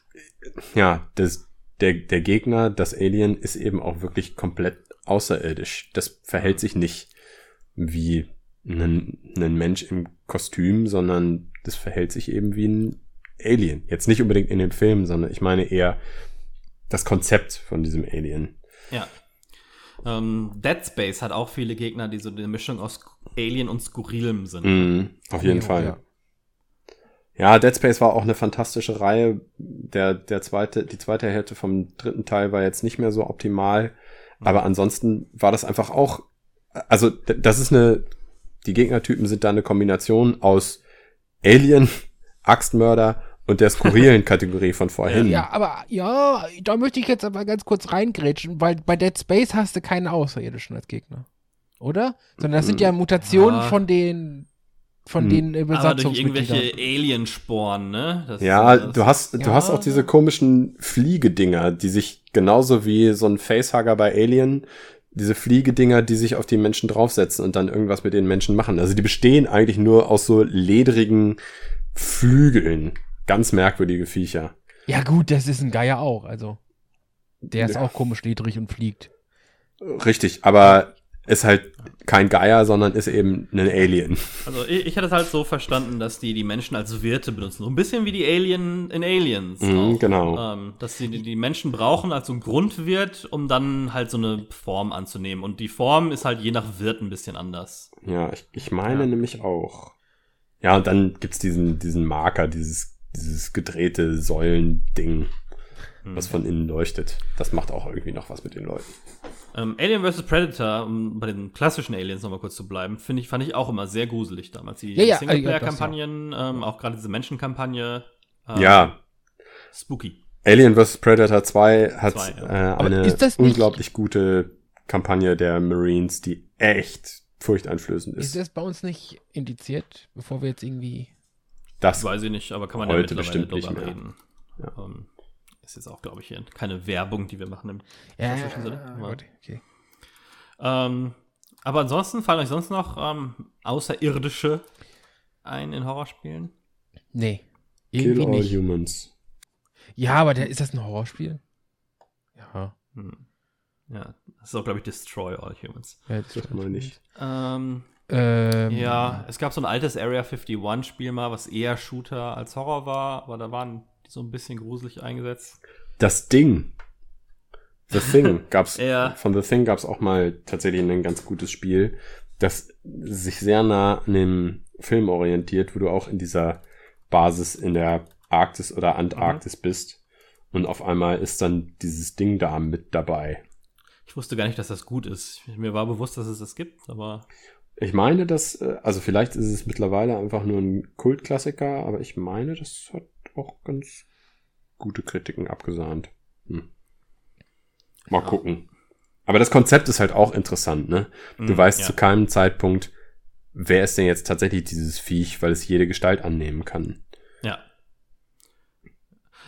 ja, das, der, der Gegner, das Alien, ist eben auch wirklich komplett außerirdisch. Das verhält sich nicht wie ein, ein Mensch im Kostüm, sondern das verhält sich eben wie ein Alien. Jetzt nicht unbedingt in dem Film, sondern ich meine eher das Konzept von diesem Alien. Ja. Ähm, Dead Space hat auch viele Gegner, die so eine Mischung aus Alien und Skurrilem sind. Mhm, auf jeden Ja, Fall. ja. Ja, Dead Space war auch eine fantastische Reihe. Der, der zweite, die zweite Hälfte vom dritten Teil war jetzt nicht mehr so optimal. Aber ansonsten war das einfach auch, also das ist eine, die Gegnertypen sind da eine Kombination aus Alien, Axtmörder und der skurrilen Kategorie von vorhin. Ja, aber ja, da möchte ich jetzt aber ganz kurz reingrätschen, weil bei Dead Space hast du keine Außerirdischen als Gegner. Oder? Sondern das sind ja Mutationen Ja. von den von Hm. den Aber durch irgendwelche Aliensporen, ne? Das Ja, du hast, du Ja. hast auch diese komischen Fliegedinger, die sich genauso wie so ein Facehugger bei Alien, diese Fliegedinger, die sich auf die Menschen draufsetzen und dann irgendwas mit den Menschen machen. Also die bestehen eigentlich nur aus so ledrigen Flügeln. Ganz merkwürdige Viecher. Ja, gut, das ist ein Geier auch, also. Der ist Ja. auch komisch ledrig und fliegt. Richtig, aber ist halt kein Geier, sondern ist eben ein Alien. Also ich, ich hatte es halt so verstanden, dass die die Menschen als Wirte benutzen. So ein bisschen wie die Alien in Aliens. Mhm, genau. Ähm, dass sie die, die Menschen brauchen als so ein Grundwirt, um dann halt so eine Form anzunehmen. Und die Form ist halt je nach Wirt ein bisschen anders. Ja, ich, ich meine Ja. nämlich auch. Ja, und dann gibt's diesen, diesen Marker, dieses, dieses gedrehte Säulending, Hm. was von innen leuchtet. Das macht auch irgendwie noch was mit den Leuten. Ähm, Alien vs. Predator, um bei den klassischen Aliens nochmal kurz zu bleiben, finde ich, fand ich auch immer sehr gruselig damals. Die Ja, ja, Singleplayer-Kampagnen, ähm, auch gerade diese Menschenkampagne. ähm, Ja, Spooky. Alien vs. Predator 2 hat Zwei, ja. äh, eine unglaublich gute Kampagne der Marines, die echt furchteinflößend Ist ist. das bei uns nicht indiziert, bevor wir jetzt irgendwie. Das, Weiß ich nicht, aber kann man Heute ja mittlerweile bestimmt nicht drüber mehr. reden. Ja. Ähm, ist jetzt auch, glaube ich, hier keine Werbung, die wir machen im Ja. Aber, gut, okay. ähm, aber ansonsten fallen euch sonst noch ähm, Außerirdische ein in Horrorspielen? Nee. Kill Irgendwie All nicht. Humans. Ja, aber der, ist das ein Horrorspiel? Ja. Hm. Ja, das ist auch, glaube ich, Destroy All Humans. ja Das meine ich. Ähm, Ähm, ja, es gab so ein altes Area 51-Spiel mal, was eher Shooter als Horror war, aber da waren die so ein bisschen gruselig eingesetzt. Das Ding. The Thing gab's, Ja. von The Thing gab's auch mal tatsächlich ein ganz gutes Spiel, das sich sehr nah an dem Film orientiert, wo du auch in dieser Basis in der Arktis oder Antarktis bist Und auf einmal ist dann dieses Ding da mit dabei. Ich wusste gar nicht, dass das gut ist. Mir war bewusst, dass es das gibt, aber. Ich meine, dass, äh, also vielleicht ist es mittlerweile einfach nur ein Kultklassiker, aber ich meine, das hat auch ganz gute Kritiken abgesahnt. Hm. Mal Ja. gucken. Aber das Konzept ist halt auch interessant, ne? Du Mm, weißt ja. zu keinem Zeitpunkt, wer ist denn jetzt tatsächlich dieses Viech, weil es jede Gestalt annehmen kann. Ja.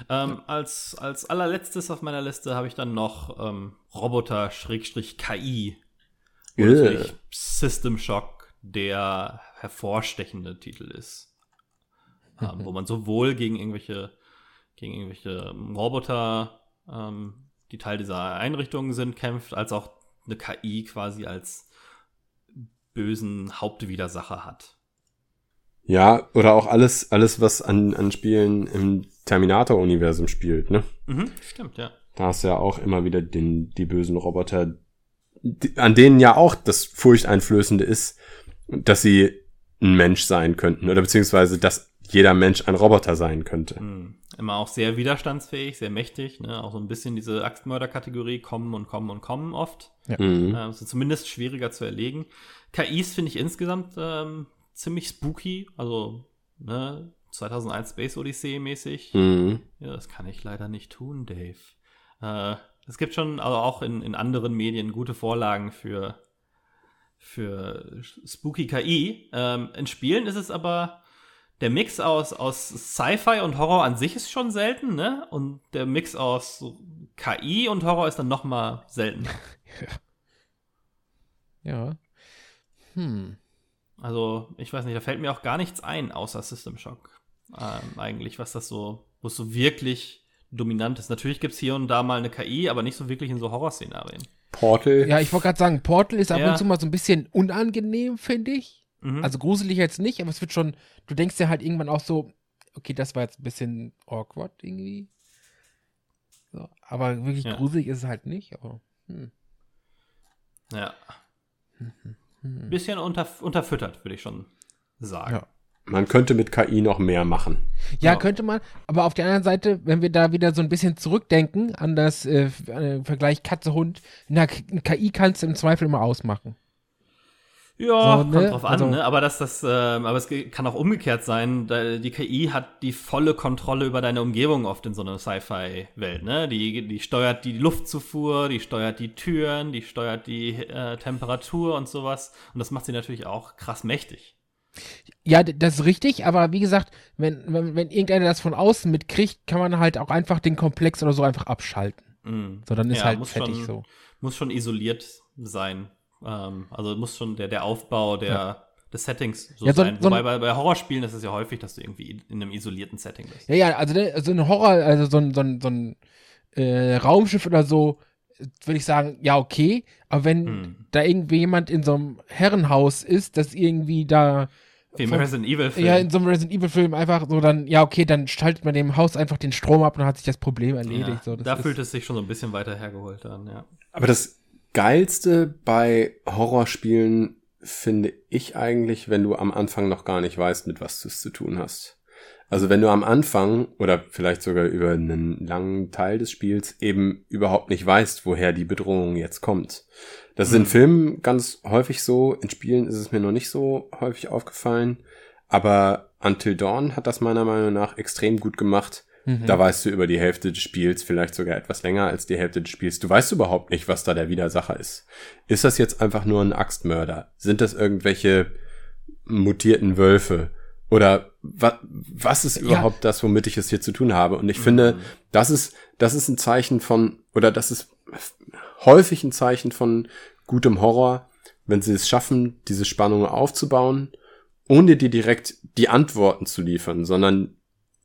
Ähm, als, als allerletztes auf meiner Liste habe ich dann noch ähm, Roboter-KI. Äh. natürlich System Shock der hervorstechende Titel ist. ähm, wo man sowohl gegen irgendwelche, gegen irgendwelche Roboter, ähm, die Teil dieser Einrichtungen sind, kämpft, als auch eine KI quasi als bösen Hauptwidersacher hat. Ja, oder auch alles, alles, was an, an Spielen im Terminator-Universum spielt, ne? Mhm, stimmt, ja. Da hast du ja auch immer wieder den, die bösen Roboter, an denen ja auch das Furchteinflößende ist, dass sie ein Mensch sein könnten oder beziehungsweise, dass jeder Mensch ein Roboter sein könnte. Mhm. Immer auch sehr widerstandsfähig, sehr mächtig, ne? Auch so ein bisschen diese Axtmörder-Kategorie, kommen und kommen und kommen oft. Mhm. Ähm, so zumindest schwieriger zu erlegen. KIs finde ich insgesamt ähm, ziemlich spooky, also ne, 2001 Space Odyssey mäßig. Mhm. Ja, das kann ich leider nicht tun, Dave. Äh, es gibt schon, also auch in, in anderen Medien, gute Vorlagen für, für Spooky KI. Ähm, in Spielen ist es aber, der Mix aus, aus Sci-Fi und Horror an sich ist schon selten, ne? Und der Mix aus KI und Horror ist dann noch mal seltener. Ja. Hm. Also, ich weiß nicht, da fällt mir auch gar nichts ein, außer System Shock. Ähm, eigentlich, was das so, wo es so wirklich dominant ist. Natürlich gibt es hier und da mal eine KI, aber nicht so wirklich in so Horrorszenarien. Portal. Ja, ich wollte gerade sagen, Portal ist ab Ja. und zu mal so ein bisschen unangenehm, finde ich. Mhm. Also gruselig jetzt nicht, aber es wird schon, du denkst dir halt irgendwann auch so, okay, das war jetzt ein bisschen awkward irgendwie. So, aber wirklich Ja. gruselig ist es halt nicht, aber hm. ja. Hm. Bisschen unter, unterfüttert, würde ich schon sagen. Ja. Man könnte mit KI noch mehr machen. Ja, Ja. könnte man, aber auf der anderen Seite, wenn wir da wieder so ein bisschen zurückdenken an das äh, an den Vergleich Katze-Hund, na, K- KI kannst du im Zweifel immer ausmachen. Ja, So, kommt ne? drauf an, Also- ne? Aber dass das, ähm, aber es kann auch umgekehrt sein. Da, die KI hat die volle Kontrolle über deine Umgebung oft in so einer Sci-Fi-Welt, ne? Die, die steuert die Luftzufuhr, die steuert die Türen, die steuert die äh, Temperatur und sowas. Und das macht sie natürlich auch krass mächtig. Ja, das ist richtig, aber wie gesagt, wenn, wenn, wenn irgendeiner das von außen mitkriegt, kann man halt auch einfach den Komplex oder so einfach abschalten. Mhm. So, dann ist Ja, halt muss fertig schon- so. Muss schon isoliert sein. Ähm, also muss schon der, der Aufbau der, des Settings so Ja, so- sein. so Wobei bei, bei Horrorspielen ist es ja häufig, dass du irgendwie in einem isolierten Setting bist. Ja, ja, also ne, so ein Horror, also so ein, so ein, so ein äh, Raumschiff oder so, würde ich sagen, ja, okay. Aber wenn Hm. da irgendwie jemand in so einem Herrenhaus ist, das irgendwie da Wie im Von- Resident Evil Film. ja in so einem Resident Evil Film einfach so dann, ja, okay, dann schaltet man dem Haus einfach den Strom ab und dann hat sich das Problem erledigt. Ja, so, das da ist- fühlt es sich schon so ein bisschen weiter hergeholt an, ja. Aber das Geilste bei Horrorspielen finde ich eigentlich, wenn du am Anfang noch gar nicht weißt, mit was du es zu tun hast. Also wenn du am Anfang oder vielleicht sogar über einen langen Teil des Spiels eben überhaupt nicht weißt, woher die Bedrohung jetzt kommt. Das ist in Mhm. Filmen ganz häufig so, in Spielen ist es mir noch nicht so häufig aufgefallen, aber Until Dawn hat das meiner Meinung nach extrem gut gemacht. Mhm. Da weißt du über die Hälfte des Spiels, vielleicht sogar etwas länger als die Hälfte des Spiels. Du weißt überhaupt nicht, was da der Widersacher ist. Ist das jetzt einfach nur ein Axtmörder? Sind das irgendwelche mutierten Wölfe? Oder wa was ist Ja. überhaupt das, womit ich es hier zu tun habe? Und ich finde, Mhm. das ist, das ist ein Zeichen von, oder das ist häufig ein Zeichen von gutem Horror, wenn sie es schaffen, diese Spannung aufzubauen, ohne dir direkt die Antworten zu liefern, sondern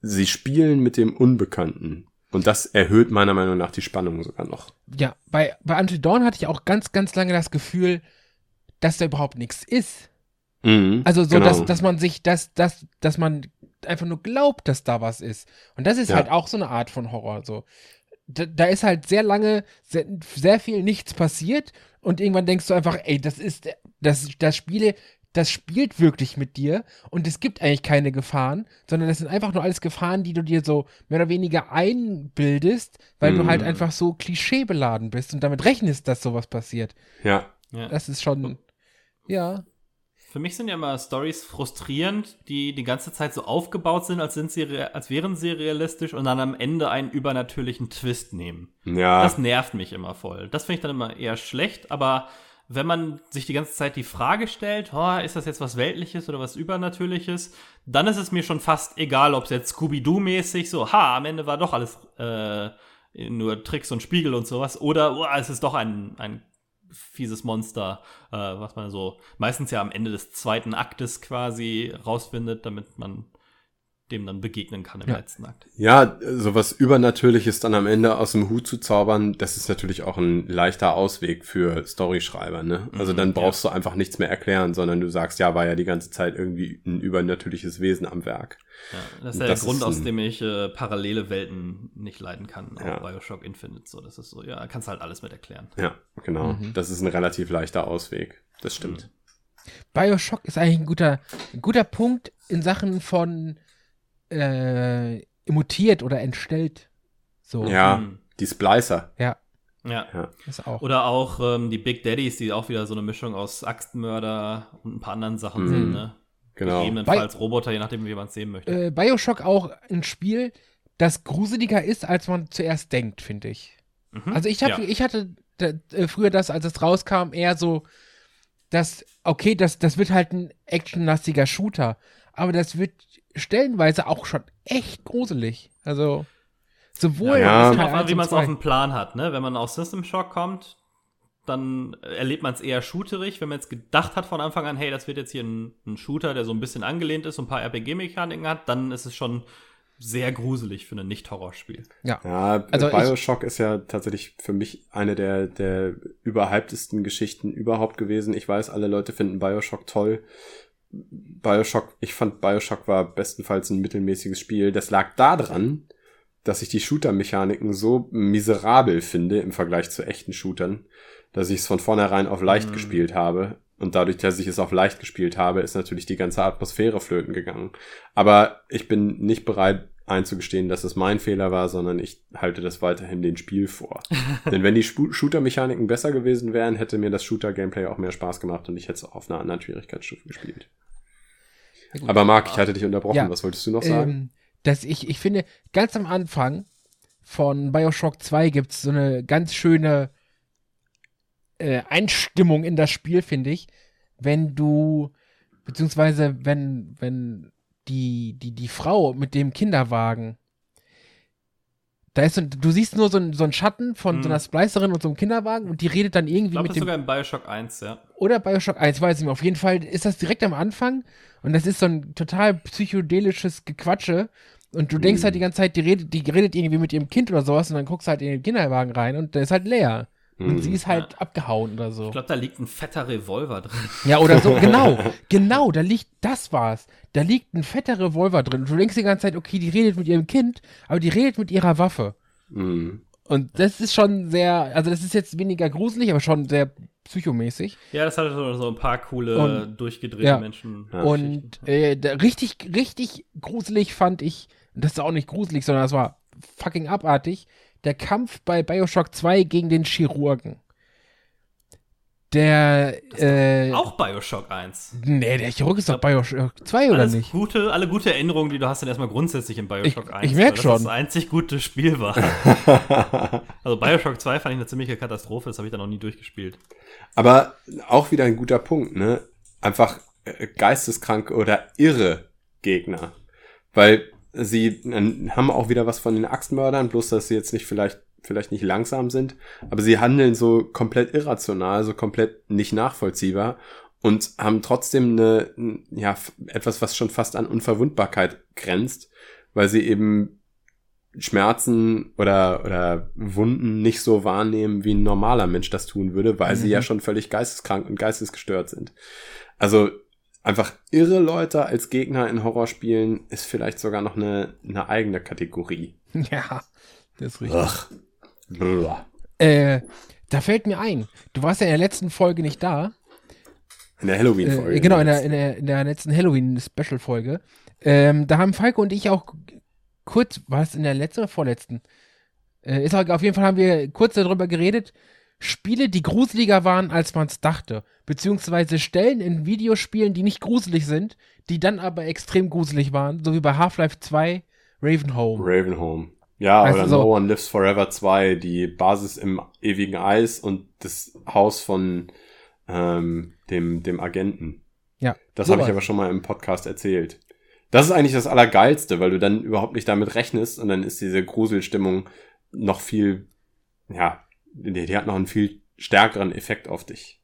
sie spielen mit dem Unbekannten. Und das erhöht meiner Meinung nach die Spannung sogar noch. Ja, bei, bei Until Dawn hatte ich auch ganz, ganz lange das Gefühl, dass da überhaupt nichts ist. Mhm, Also so, genau. dass, dass man sich, dass, dass, dass man einfach nur glaubt, dass da was ist. Und das ist Ja. halt auch so eine Art von Horror. So. Da, da ist halt sehr lange, sehr, sehr viel nichts passiert und irgendwann denkst du einfach, ey, das ist, das, das Spiele das spielt wirklich mit dir und es gibt eigentlich keine Gefahren, sondern es sind einfach nur alles Gefahren, die du dir so mehr oder weniger einbildest, weil du Mhm. halt einfach so klischeebeladen bist und damit rechnest, dass sowas passiert. Ja. Ja. Das ist schon, ja. Für mich sind ja immer Stories frustrierend, die die ganze Zeit so aufgebaut sind, als, sind sie als wären sie realistisch und dann am Ende einen übernatürlichen Twist nehmen. Ja. Das nervt mich immer voll. Das finde ich dann immer eher schlecht, aber wenn man sich die ganze Zeit die Frage stellt, oh, ist das jetzt was Weltliches oder was Übernatürliches, dann ist es mir schon fast egal, ob es jetzt Scooby-Doo-mäßig so, ha, am Ende war doch alles äh, nur Tricks und Spiegel und sowas, oder oh, es ist doch ein, ein fieses Monster, äh, was man so meistens ja am Ende des zweiten Aktes quasi rausfindet, damit man dem dann begegnen kann im Ja. letzten Akt. Ja, sowas Übernatürliches dann am Ende aus dem Hut zu zaubern, das ist natürlich auch ein leichter Ausweg für Storyschreiber, ne? Also Mhm, dann brauchst du einfach nichts mehr erklären, sondern du sagst, ja, war ja die ganze Zeit irgendwie ein übernatürliches Wesen am Werk. Ja, das ist ja Das der Grund, aus dem ich äh, parallele Welten nicht leiden kann. Auch Ja. Bioshock Infinite. So, das ist so, ja, kannst halt alles mit erklären. Ja, genau. Mhm. Das ist ein relativ leichter Ausweg. Das stimmt. Bioshock ist eigentlich ein guter, ein guter Punkt in Sachen von äh, mutiert oder entstellt. So. Ja, Mhm. die Splicer. Ja, Ja. ist auch. Oder auch ähm, die Big Daddies, die auch wieder so eine Mischung aus Axtmörder und ein paar anderen Sachen Mhm. sind, ne? Genau. Gegebenenfalls Roboter, je nachdem, wie man es sehen möchte. äh, Bioshock auch ein Spiel, das gruseliger ist, als man zuerst denkt, finde ich. Mhm. Also ich, hab, ja. ich hatte da, äh, früher das, als es rauskam, eher so, dass, okay, das, das wird halt ein actionlastiger Shooter, aber das wird stellenweise auch schon echt gruselig. Also sowohl Ja. drauf an, 1 wie man es 2. auf dem Plan hat, ne? Wenn man aus System Shock kommt, dann erlebt man es eher shooterig. Wenn man jetzt gedacht hat von Anfang an, hey, das wird jetzt hier ein, ein Shooter, der so ein bisschen angelehnt ist und ein paar RPG-Mechaniken hat, dann ist es schon sehr gruselig für ein Nicht-Horrorspiel. Ja. Ja, Also ich- Bioshock ist ja tatsächlich für mich eine der, der überhyptesten Geschichten überhaupt gewesen. Ich weiß, alle Leute finden Bioshock toll. Bioshock, ich fand Bioshock war bestenfalls ein mittelmäßiges Spiel. Das lag daran, dass ich die Shooter-Mechaniken so miserabel finde im Vergleich zu echten Shootern, dass ich es von vornherein auf leicht Mhm. gespielt habe. Und dadurch, dass ich es auf leicht gespielt habe, ist natürlich die ganze Atmosphäre flöten gegangen. Aber ich bin nicht bereit einzugestehen, dass es mein Fehler war, sondern ich halte das weiterhin den Spiel vor. Denn wenn die Shooter-Mechaniken besser gewesen wären, hätte mir das Shooter-Gameplay auch mehr Spaß gemacht und ich hätte es auch auf einer anderen Schwierigkeitsstufe gespielt. Gut. Aber Marc, ich hatte dich unterbrochen. Ja. Was wolltest du noch sagen? Ähm, dass ich, ich finde, ganz am Anfang von Bioshock 2 gibt es so eine ganz schöne äh, Einstimmung in das Spiel, finde ich, wenn du, beziehungsweise wenn, wenn die, die, die Frau mit dem Kinderwagen, da ist so, du siehst nur so, ein, so einen Schatten von Mhm. so einer Splicerin und so einem Kinderwagen und die redet dann Ich irgendwie glaube, mit das dem sogar in Bioshock 1, ja. oder Bioshock 1, weiß ich nicht mehr. Auf jeden Fall ist das direkt am Anfang und das ist so ein total psychedelisches Gequatsche. Und du denkst Mhm. halt die ganze Zeit, die redet, die redet irgendwie mit ihrem Kind oder sowas und dann guckst du halt in den Kinderwagen rein und der ist halt leer. Und Mhm. sie ist halt abgehauen oder so. Ich glaube, da liegt ein fetter Revolver drin. Ja, oder so, genau, genau, da liegt, das war's. Da liegt ein fetter Revolver drin. Und du denkst die ganze Zeit, okay, die redet mit ihrem Kind, aber die redet mit ihrer Waffe. Mhm. Und das ist schon sehr, also das ist jetzt weniger gruselig, aber schon sehr psychomäßig. Ja, das hatte so, ein paar coole, Und- durchgedrehte ja. Menschen. Ja. Und äh, richtig, richtig gruselig fand ich, das ist auch nicht gruselig, sondern das war fucking abartig, der Kampf bei Bioshock 2 gegen den Chirurgen. Der, äh, Auch Bioshock 1. nee, der Chirurg ist doch Bioshock 2 oder Alles nicht? Gute, alle gute Erinnerungen, die du hast, sind erstmal grundsätzlich in Bioshock Ich- 1. ich merk weil das schon. Das einzig gute Spiel war. also Bioshock 2 fand ich eine ziemliche Katastrophe, das habe ich dann noch nie durchgespielt. Aber auch wieder ein guter Punkt, ne? Einfach äh, geisteskranke oder irre Gegner. Weil sie haben auch wieder was von den Axtmördern, bloß dass sie jetzt nicht vielleicht, vielleicht nicht langsam sind, aber sie handeln so komplett irrational, so komplett nicht nachvollziehbar und haben trotzdem eine, ja, etwas, was schon fast an Unverwundbarkeit grenzt, weil sie eben Schmerzen oder, oder Wunden nicht so wahrnehmen, wie ein normaler Mensch das tun würde, weil sie Mhm. ja schon völlig geisteskrank und geistesgestört sind. Also einfach irre Leute als Gegner in Horrorspielen ist vielleicht sogar noch eine, eine eigene Kategorie. Ja, das ist richtig. Äh, da fällt mir ein, du warst ja in der letzten Folge nicht da. In der Halloween-Folge. Äh, genau, in der, in der, in der letzten Halloween-Special-Folge. Ähm, da haben Falco und ich auch kurz, war es in der letzten oder vorletzten? Äh, ist auch, auf jeden Fall haben wir kurz darüber geredet. Spiele, die gruseliger waren, als man es dachte. Beziehungsweise Stellen in Videospielen, die nicht gruselig sind, die dann aber extrem gruselig waren. So wie bei Half-Life 2, Ravenholm. Ravenholm. Ja, Weißt oder so- No One Lives Forever 2, die Basis im ewigen Eis und das Haus von ähm, dem, dem Agenten. Ja. Das habe ich aber schon mal im Podcast erzählt. Das ist eigentlich das Allergeilste, weil du dann überhaupt nicht damit rechnest und dann ist diese Gruselstimmung noch viel, ja, die, die hat noch einen viel stärkeren Effekt auf dich.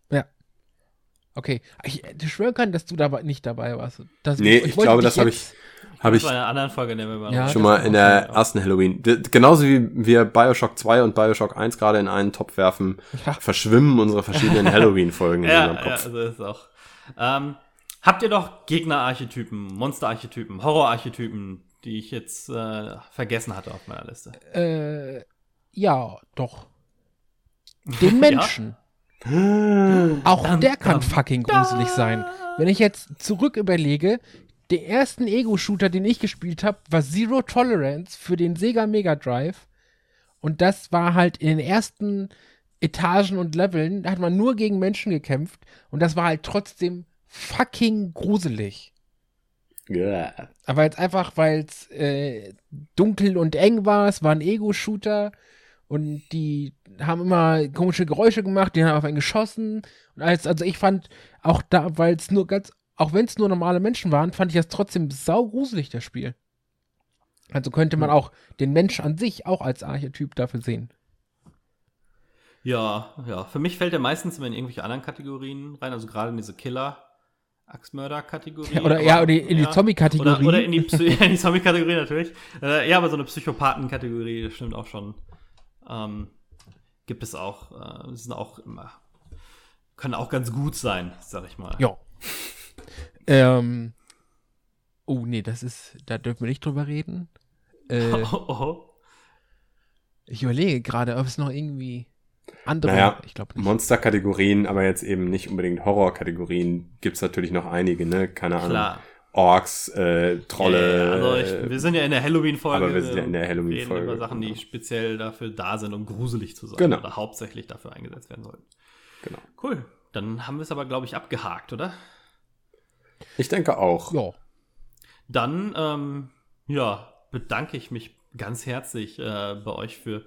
Okay. Ich hätte schwören können, dass du dabei nicht dabei warst. Das, Nee, ich wollte glaube, das habe ich, habe Das ich war in einer anderen Folge, in der wir waren. Ja, schon mal kann in der sein, ja. ersten Halloween. D genauso wie wir Bioshock 2 und Bioshock 1 gerade in einen Topf werfen, Ja. verschwimmen unsere verschiedenen Halloween-Folgen in Ja, unserem ja, Kopf. also ist auch. Ähm, habt ihr doch Gegnerarchetypen, Monsterarchetypen, Horrorarchetypen, die ich jetzt äh, vergessen hatte auf meiner Liste? Äh, ja, doch. Den Menschen. Auch Dam, der kann dam, fucking gruselig sein. Wenn ich jetzt zurück überlege, den ersten Ego-Shooter, den ich gespielt habe, war Zero Tolerance für den Sega Mega Drive. Und das war halt in den ersten Etagen und Leveln, da hat man nur gegen Menschen gekämpft. Und das war halt trotzdem fucking gruselig. Ja. Aber jetzt einfach, weil es äh, dunkel und eng war, es war ein Ego-Shooter und die haben immer komische Geräusche gemacht, die haben auf einen geschossen. Und als, also ich fand auch da, weil es nur ganz, auch wenn es nur normale Menschen waren, fand ich das trotzdem saugruselig, das Spiel. Also könnte man auch den Mensch an sich auch als Archetyp dafür sehen. Ja, ja. Für mich fällt er meistens immer in irgendwelche anderen Kategorien rein, also gerade in diese Killer. Axtmörder-Kategorie. Ja, oder- ja, oder in die Zombie-Kategorie. Oder, oder in die, Psy die Zombie-Kategorie natürlich. Äh, ja, aber so eine Psychopathen-Kategorie, das stimmt auch schon. Ähm, gibt es auch. Äh, sind auch immer. Können auch ganz gut sein, sag ich mal. Ja. ähm. Oh, nee, das ist, da dürfen wir nicht drüber reden. Äh, Oh, oh. Ich überlege gerade, ob es noch irgendwie andere. Naja, ich glaube nicht. Monster-Kategorien, aber jetzt eben nicht unbedingt Horror-Kategorien, gibt's natürlich noch einige, ne? Keine Ahnung. Orks, äh, Trolle. Ja, also ich, wir sind ja in der Halloween-Folge. aber wir sind ja in der Halloween-Folge, Reden über Sachen, die genau. speziell dafür da sind, um gruselig zu sein. Genau. Oder hauptsächlich dafür eingesetzt werden sollten. Genau. Cool. Dann haben wir es aber, glaube ich, abgehakt, oder? Ich denke auch. Ja. Dann, ähm, ja, bedanke ich mich ganz herzlich äh, bei euch für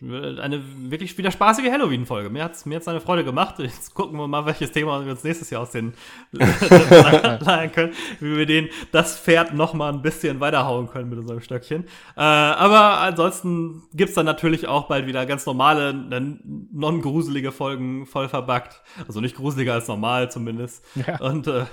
eine wirklich wieder spaßige Halloween-Folge. Mir hat es mir hat's eine Freude gemacht. Jetzt gucken wir mal, welches Thema wir uns nächstes Jahr aus den leihen können, wie wir den, das Pferd noch mal ein bisschen weiterhauen können mit unserem Stöckchen. Äh, aber ansonsten gibt's dann natürlich auch bald wieder ganz normale, äh, non-gruselige Folgen voll verbuggt. Also nicht gruseliger als normal zumindest. Ja. Und äh,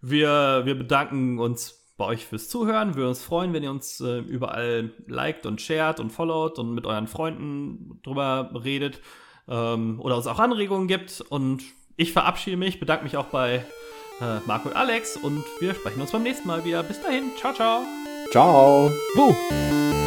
wir, wir bedanken uns bei euch fürs Zuhören. Wir würden uns freuen, wenn ihr uns äh, überall liked und shared und followt und mit euren Freunden drüber redet ähm, oder uns auch Anregungen gibt. Und ich verabschiede mich, bedanke mich auch bei äh, Marco und Alex und wir sprechen uns beim nächsten Mal wieder. Bis dahin, ciao, ciao. Ciao. Buh.